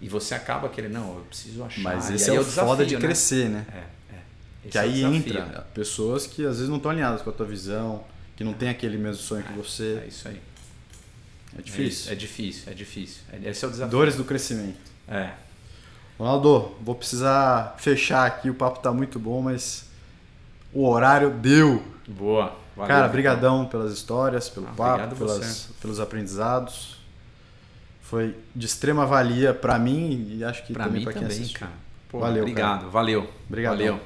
E você acaba querendo, não, eu preciso achar. Mas esse é, é o desafio, foda de né? crescer, né? É, é. Que é aí entra pessoas que às vezes não estão alinhadas com a tua visão, que não tem aquele mesmo sonho que você. É isso aí. É difícil. É, é difícil, é difícil. Esse é o desafio. Dores do crescimento. É. Ronaldo, vou precisar fechar aqui, o papo tá muito bom, mas o horário deu. Boa. Valeu, Cara, brigadão pelas histórias, pelo ah, papo, pelas, pelos aprendizados. Foi de extrema valia para mim e acho que pra também para quem assistiu. Cara. Pô, valeu, obrigado, cara. valeu. Obrigado. Valeu.